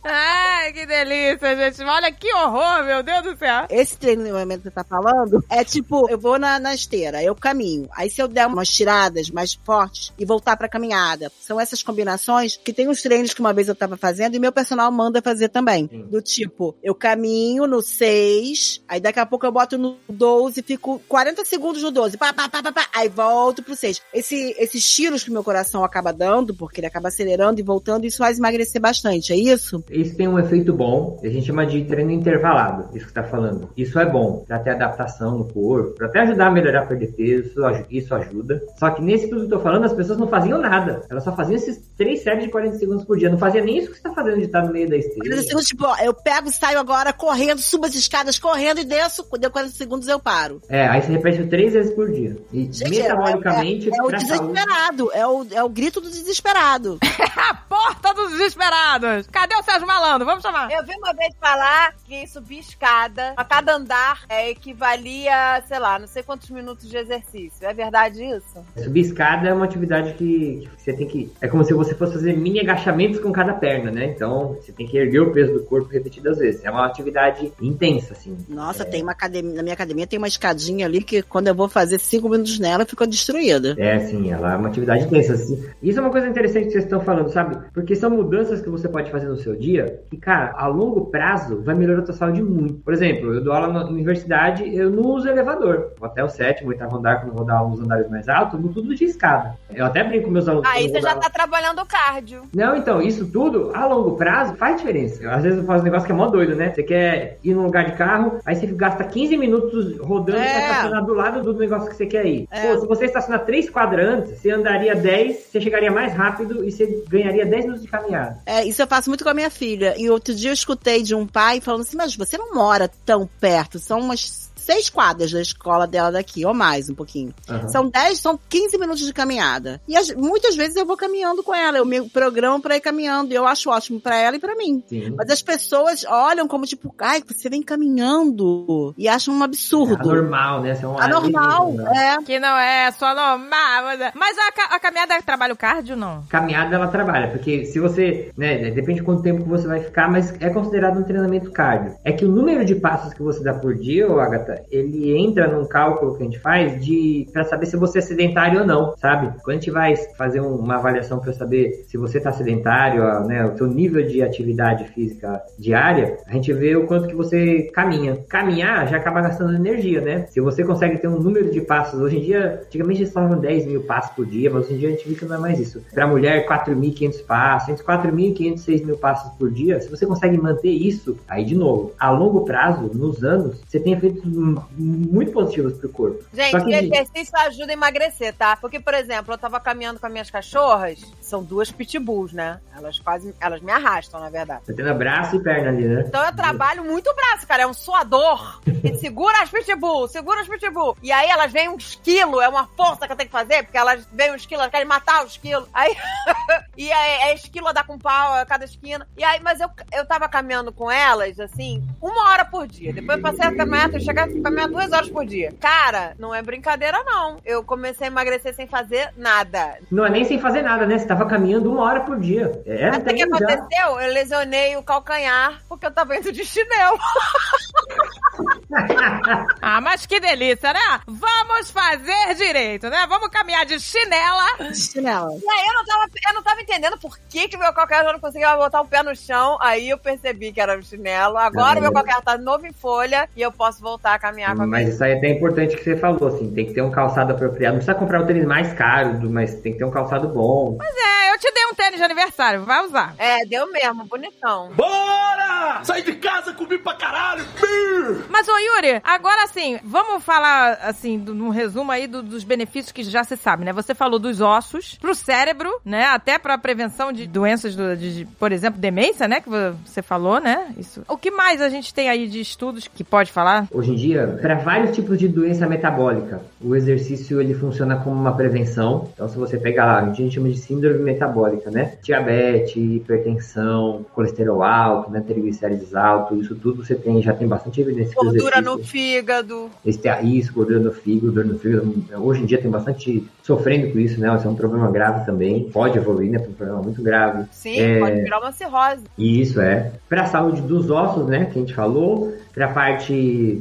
Ai, que delícia, gente. Olha que horror, meu Deus do céu. Esse treinamento que você tá falando é tipo, eu vou na, na esteira, eu caminho. Aí se eu der umas tiradas mais fortes e voltar pra caminhada. São essas combinações que tem uns treinos que uma vez eu tava fazendo e meu personal manda fazer também. Sim. Do tipo, eu caminho no 6, aí daqui a pouco eu boto no 12 e fico 40 segundos no 12. Pá, pá, pá, pá, pá, aí volto pro 6. Esse, esses tiros que meu coração acaba dando, porque ele acaba acelerando e voltando, isso faz emagrecer bastante, é isso? Isso tem um efeito bom, a gente chama de treino intervalado, isso que tá falando. Isso é bom, pra ter adaptação no corpo, pra até ajudar a melhorar a perder peso, isso aju- isso ajuda. Só que nesse que eu tô falando, as pessoas não faziam nada. Elas só faziam esses três séries de 40 segundos por dia. Não fazia nem isso que você tá fazendo de estar no meio da esteira. 40 segundos, tipo, ó, eu pego, saio agora correndo, subo as escadas correndo e desço. Deu 40 segundos eu paro. É, aí você repete três vezes por dia. E Gente, metabolicamente, é, é, é o pra saúde- desesperado. É o, é o grito do desesperado. [LAUGHS] A porta dos desesperados. Cadê o Sérgio Malandro? Vamos chamar. Eu vi uma vez falar que subir escada, a cada andar, é, equivalia, sei lá, não sei quantos minutos de exercício. É verdade isso? Subir escada é uma atividade que, que você tem que. É como se você fosse fazer mini agachamentos com cada perna, né? Então você tem que erguer o peso do corpo repetidas vezes. É uma atividade intensa, assim. Nossa, tem uma academia, na minha academia tem uma escadinha ali que quando eu vou fazer cinco minutos nela, ficou destruída. É, sim, ela é uma atividade intensa. assim. Isso é uma coisa interessante que vocês estão falando, sabe? Porque são mudanças que você pode fazer no seu dia que, cara, a longo prazo vai melhorar a tua saúde muito. Por exemplo, eu dou aula na universidade, eu não uso elevador. Vou até o sétimo, oitavo andar, quando eu vou dar aula nos andares mais altos, eu vou tudo de escada. Eu até brinco com meus alunos. Aí eu você já dar tá trabalhando o cardio. Não, então, isso tudo, a longo prazo, faz diferença. Às vezes eu faço um negócio que é mó doido, né? Você quer ir num lugar de carro, aí você gasta 15 minutos rodando É. pra estacionar do lado do negócio que você quer ir. É. Pô, se você estacionar 3 quadrantes, você andaria 10, você chegaria mais rápido e você ganharia 10 minutos de caminhada. É, isso eu faço muito com a minha filha. E outro dia eu escutei de um pai falando assim, mas você não mora tão perto, são umas seis quadras da escola dela daqui, ou mais um pouquinho. Aham. São 10, são 15 minutos de caminhada. E as- muitas vezes eu vou caminhando com ela, eu me programo pra ir caminhando, e eu acho ótimo pra ela e pra mim. Sim. Mas as pessoas olham como tipo, ai, você vem caminhando, e acham um É absurdo. anormal, né? Você é um Anormal, alienígena, né? é. Que não é só normal. Mas, é- mas a, a caminhada trabalha o cardio, não? Caminhada ela trabalha, porque se você, né, depende de quanto tempo que você vai ficar, mas é considerado considerado um treinamento cardio. É que o número de passos que você dá por dia, ô Agatha, ele entra num cálculo que a gente faz de para saber se você é sedentário ou não, sabe? Quando a gente vai fazer um- uma avaliação para saber se você está sedentário, né, o seu nível de atividade física diária, a gente vê o quanto que você caminha. Caminhar já acaba gastando energia, né? Se você consegue ter um número de passos, hoje em dia, antigamente eles falavam 10 mil passos por dia, mas hoje em dia a gente vê que não é mais isso. Para mulher, 4.500 passos, entre 4.500 e 6 mil passos por dia. Se você consegue manter isso, aí de novo, a longo prazo, nos anos, você tem efeitos muito positivos pro corpo. Gente, que- e exercício ajuda a emagrecer, tá? Porque, por exemplo, eu tava caminhando com as minhas cachorras, são duas pitbulls, né? Elas quase, elas me arrastam, na verdade. Você tendo braço e perna ali, né? Então eu trabalho muito braço, cara. É um suador. [LAUGHS] E segura as pitbull, segura as pitbull. E aí elas vêm uns quilos, é uma força que eu tenho que fazer, porque elas vêm uns quilos, elas querem matar os quilos. Aí. [LAUGHS] e é, é esquilo a dar com pau a cada esquina. E aí, mas eu, eu tava caminhando com elas, assim, uma hora por dia. Depois eu passei a caminhar, eu chegar caminhar duas horas por dia. Cara, não é brincadeira, não. Eu comecei a emagrecer sem fazer nada. Não é nem sem fazer nada, né? Você tava caminhando uma hora por dia. É, Mas o que já. aconteceu? Eu lesionei o calcanhar porque eu tava indo de chinelo. [LAUGHS] Ah, mas que delícia, né? Vamos fazer direito, né? Vamos caminhar de chinela. Chinela. E aí eu não tava, eu não tava entendendo por que, que meu calcanhar já não conseguia botar o pé no chão. Aí eu percebi que era o chinelo. Agora Ah, meu é. calcanhar tá novo em folha e eu posso voltar a caminhar com a Mas isso aí é até importante que você falou, assim, tem que ter um calçado apropriado. Não precisa comprar o tênis mais caro, do- mas tem que ter um calçado bom. É, eu te dei um tênis de aniversário, vai usar. É, deu mesmo, bonitão. Bora! Sai de casa, comi pra caralho! Mas, ô Yuri, agora assim, vamos falar, assim, do, num resumo aí do- dos benefícios que já se sabe, né? Você falou dos ossos, pro cérebro, né? Até pra prevenção de doenças, do- de, de, por exemplo, demência, né? Que você falou, né? Isso. O que mais a gente tem aí de estudos que pode falar? Hoje em dia, para vários tipos de doença metabólica, o exercício ele funciona como uma prevenção. Então, se você pegar lá, a gente chama de síndrome metabólica, né? Diabetes, hipertensão, colesterol alto, né? triglicérides alto, isso tudo você tem, já tem bastante evidência Gordura no fígado. Esse tem isso, gordura no fígado, dor no fígado. Hoje em dia tem bastante sofrendo com isso, né? Isso é um problema grave também. Pode evoluir, né? Para um problema muito grave. Sim, É. pode virar uma cirrose. Isso é. Para a saúde dos ossos, né, que a gente falou, para a parte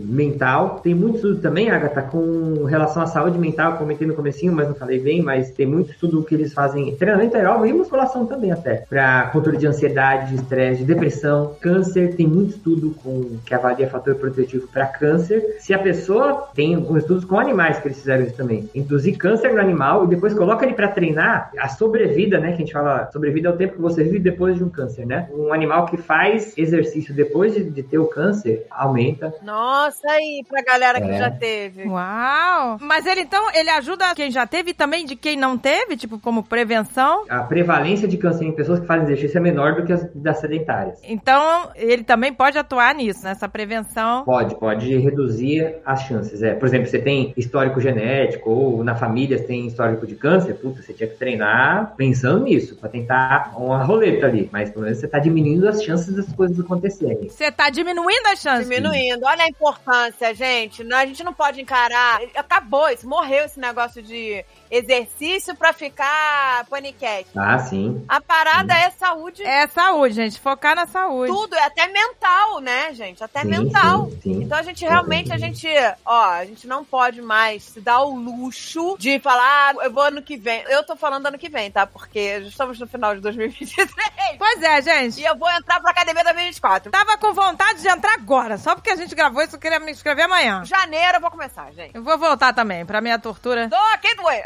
mental, tem muito estudo também, Agatha, com relação à saúde mental, comentei no comecinho, mas não falei bem, mas tem muito estudo que eles fazem, treinamento aeróbico e musculação também até, para controle de ansiedade, de estresse, de depressão, câncer, tem muito estudo com que avalia fator protetivo para câncer. Se a pessoa tem alguns estudos com animais que eles fizeram isso também, induzir câncer no animal e depois coloca ele para treinar a sobrevida, né, que a gente fala, sobrevida é o tempo que você vive depois de um câncer, né? Um animal que faz exercício depois de, de ter o câncer aumenta. Nossa, aí, pra galera que É. já teve. Uau! Mas ele então, ele ajuda quem já teve e também de quem não teve, tipo, como prevenção. A prevalência de câncer em pessoas que fazem exercício é menor do que as das sedentárias. Então, ele também pode atuar nisso, nessa prevenção. Pode, pode reduzir as chances. É, por exemplo, você tem histórico genético ou na família você tem histórico de câncer, puta, você tinha que treinar pensando nisso, pra tentar uma roleta ali. Mas pelo menos você tá diminuindo as chances das coisas acontecerem. Você tá diminuindo as chances. Diminuindo. Olha a importância, gente. Não, A gente não pode encarar. Acabou isso, morreu esse negócio de exercício pra ficar paniquete. Ah, sim. A parada é saúde. É saúde, gente. Focar na saúde. Tudo, é até mental, né, gente? Até Sim, mental. sim, sim. Então a gente realmente, a gente, ó, a gente não pode mais se dar o luxo de falar, ah, eu vou ano que vem. Eu tô falando ano que vem, tá? Porque já estamos no final de 2023 [LAUGHS] Pois é, gente. e eu vou entrar pra academia 2024. Tava com vontade de entrar agora, só porque a gente gravou isso, eu queria me inscrever amanhã. Janeiro eu vou começar, gente. Eu vou voltar também, pra minha tortura. Doa quem doer.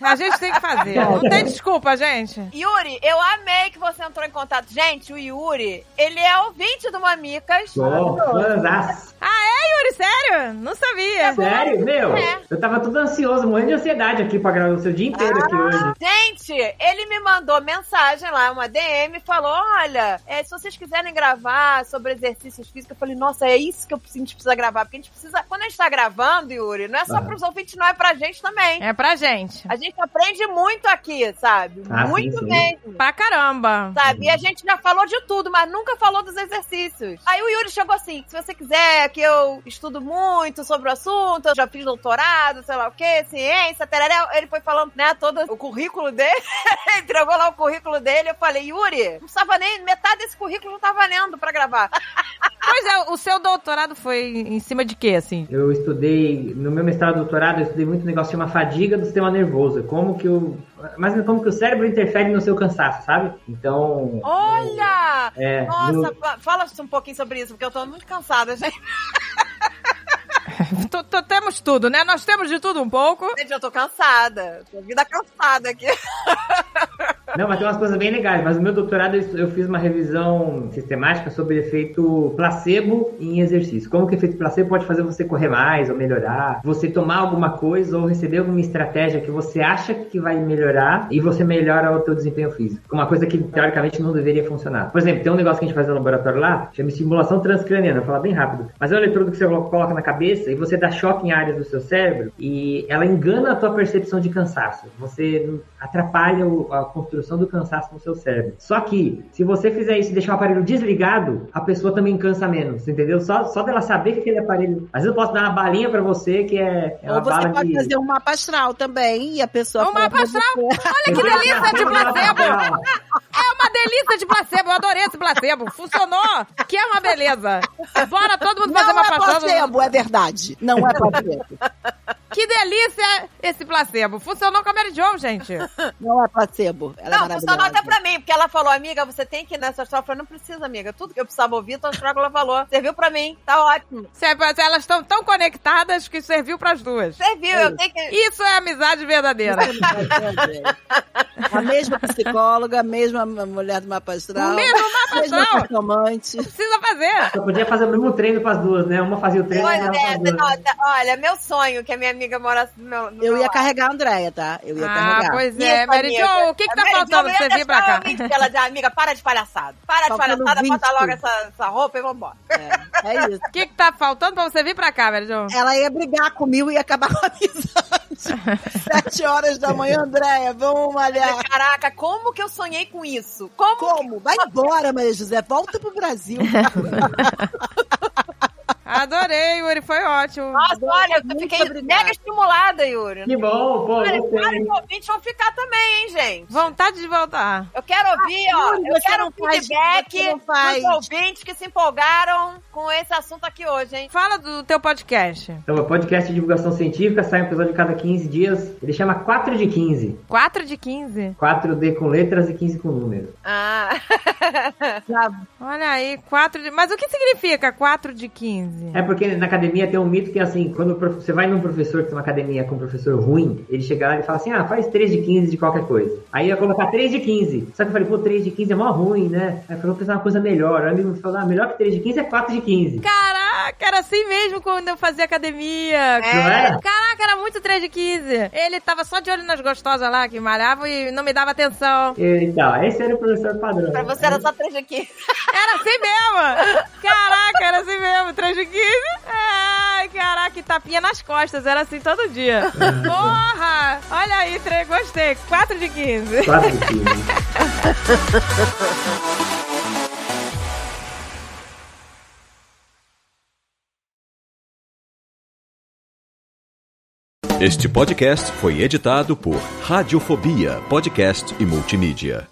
A gente tem que fazer. Não tem desculpa, gente. Yuri, eu amei que você entrou em contato. Gente, o Yuri, ele é ouvinte do Mamicas. Fãzaço. Ah, é, Yuri? Não sabia. Sério? Meu, É. eu tava todo ansioso, morrendo de ansiedade aqui pra gravar o seu dia inteiro aqui hoje. Gente, ele me mandou mensagem lá, uma DM, falou: Olha, é, se vocês quiserem gravar sobre exercícios físicos, eu falei: Nossa, é isso que eu- a gente precisa gravar. Porque a gente precisa. Quando a gente tá gravando, Yuri, não é só Aham. pros ouvintes, não é pra gente também. É pra gente. A gente aprende muito aqui, sabe? Ah, sim, muito sim. mesmo. Pra caramba. Sabe? E a gente já falou de tudo, mas nunca falou dos exercícios. Aí o Yuri chegou assim: se você quiser que eu estudo muito sobre o assunto, eu já fiz doutorado, sei lá o que, ciência, tereréu. Ele foi falando, né, todo o currículo dele, [LAUGHS] entregou lá o currículo dele, eu falei, Yuri, não precisava nem, metade desse currículo não tá valendo pra gravar. [LAUGHS] Pois é, o seu doutorado foi em cima de quê, assim? Eu estudei, no meu mestrado e doutorado, eu estudei muito um negócio que chama fadiga do sistema nervoso. Como que o. Mas como que o cérebro interfere no seu cansaço, sabe? Então. Olha! É, Nossa, no- fa- fala um pouquinho sobre isso, porque eu tô muito cansada, gente. [LAUGHS] T- t- temos tudo, né? Nós temos de tudo um pouco. Gente, eu tô cansada. Tô vida cansada aqui. [LAUGHS] Não, mas tem umas coisas bem legais. Mas no meu doutorado eu fiz uma revisão sistemática sobre efeito placebo em exercício. Como que o efeito placebo pode fazer você correr mais ou melhorar, você tomar alguma coisa ou receber alguma estratégia que você acha que vai melhorar e você melhora o teu desempenho físico. Uma coisa que teoricamente não deveria funcionar. Por exemplo, tem um negócio que a gente faz no laboratório lá, chama estimulação transcraniana, vou falar bem rápido. Mas é um eletrodo que você coloca na cabeça e você dá choque em áreas do seu cérebro e ela engana a tua percepção de cansaço. Você atrapalha o- a construção do cansaço no seu cérebro. Só que, se você fizer isso e deixar o aparelho desligado, a pessoa também cansa menos, entendeu? Só, só dela saber que aquele aparelho. Às vezes eu posso dar uma balinha pra você que é, é uma Ou você bala pode de. fazer um mapa astral também e a pessoa. Um mapa astral? Olha que [LAUGHS] delícia de placebo! É uma delícia de placebo, eu adorei esse placebo. Funcionou, que é uma beleza. Bora todo mundo fazer Não uma é placebo, é verdade. Não é [LAUGHS] placebo. Que delícia esse placebo. Funcionou com a Mary Jo, gente. Não é placebo. Ela é não, funcionou maravilhosa. até pra mim, porque ela falou, amiga, você tem que ir nessa astral. Eu falei, não precisa, amiga. Tudo que eu precisava ouvir, tua astróloga falou. Serviu pra mim, tá ótimo. Elas estão tão conectadas que serviu pras duas. Serviu, eu tenho que. Isso é amizade verdadeira. A mesma psicóloga, a mesma mulher do mapa astral. O mesmo mapa astral. cartomante. Precisa fazer. Só podia fazer o mesmo treino com as duas, né? Uma fazia o treino Pois e é, não, olha, meu sonho que a minha amiga morasse no meu. no Eu meu ia lado. carregar a Andréia, tá? Eu ia Ah, carregar. pois Isso, é. Mary. Jo, o que que tá Mary faltando pra você vir pra cá? ela diz, amiga, para de palhaçada. Para de Faltando palhaçada, bota 20. logo essa, essa roupa e vambora. É, é isso. [LAUGHS] O que que tá faltando pra você vir pra cá, Mary Jo? Ela ia brigar comigo e ia acabar [LAUGHS] com a amizade. [LAUGHS] Sete horas da manhã, Andréia, vamos malhar. Caraca, como que eu sonhei com isso? Como? Como? Vai embora, Maria José. Volta pro Brasil. Adorei, Yuri, foi ótimo. Nossa, olha, eu fiquei obrigada. mega estimulada, Yuri. Que bom, pô, Olha, vários ouvintes vão ficar também, hein, gente? Vontade de voltar. Eu quero ouvir, ó. Yuri, Eu quero um faz, feedback dos ouvintes que se empolgaram com esse assunto aqui hoje, hein? Fala do teu podcast. Então, o podcast de divulgação científica sai um episódio a cada 15 dias. Ele chama 4 de 15. 4 de 15. 4D com letras e 15 com números. Ah. [LAUGHS] Olha aí, 4 de... Mas o que significa 4 de 15? É porque na academia tem um mito que é assim, quando você vai num professor que tem uma academia com um professor ruim, ele chega lá e fala assim, ah, faz 3 de 15 de qualquer coisa. Aí eu ia colocar 3 de 15. Só que eu falei, pô, 3 de 15 é mó ruim, né? Aí eu falei, vou pensar uma coisa melhor. Aí o amigo falou, ah, melhor que 3 de 15 é 4 de 15. Caraca, era assim mesmo quando eu fazia academia. Não é? Caraca, era muito 3 de 15. Ele tava só de olho nas gostosas lá que malhavam e não me dava atenção. Então, esse era o professor padrão. Pra você era só três aqui. Era assim mesmo! Caraca, era assim mesmo, 3 de 15. Ai, caraca, e tapinha nas costas, era assim todo dia. Porra! Olha aí, tre- gostei, 4 de 15. 4 de 15. Este podcast foi editado por Radiofobia, podcast e multimídia.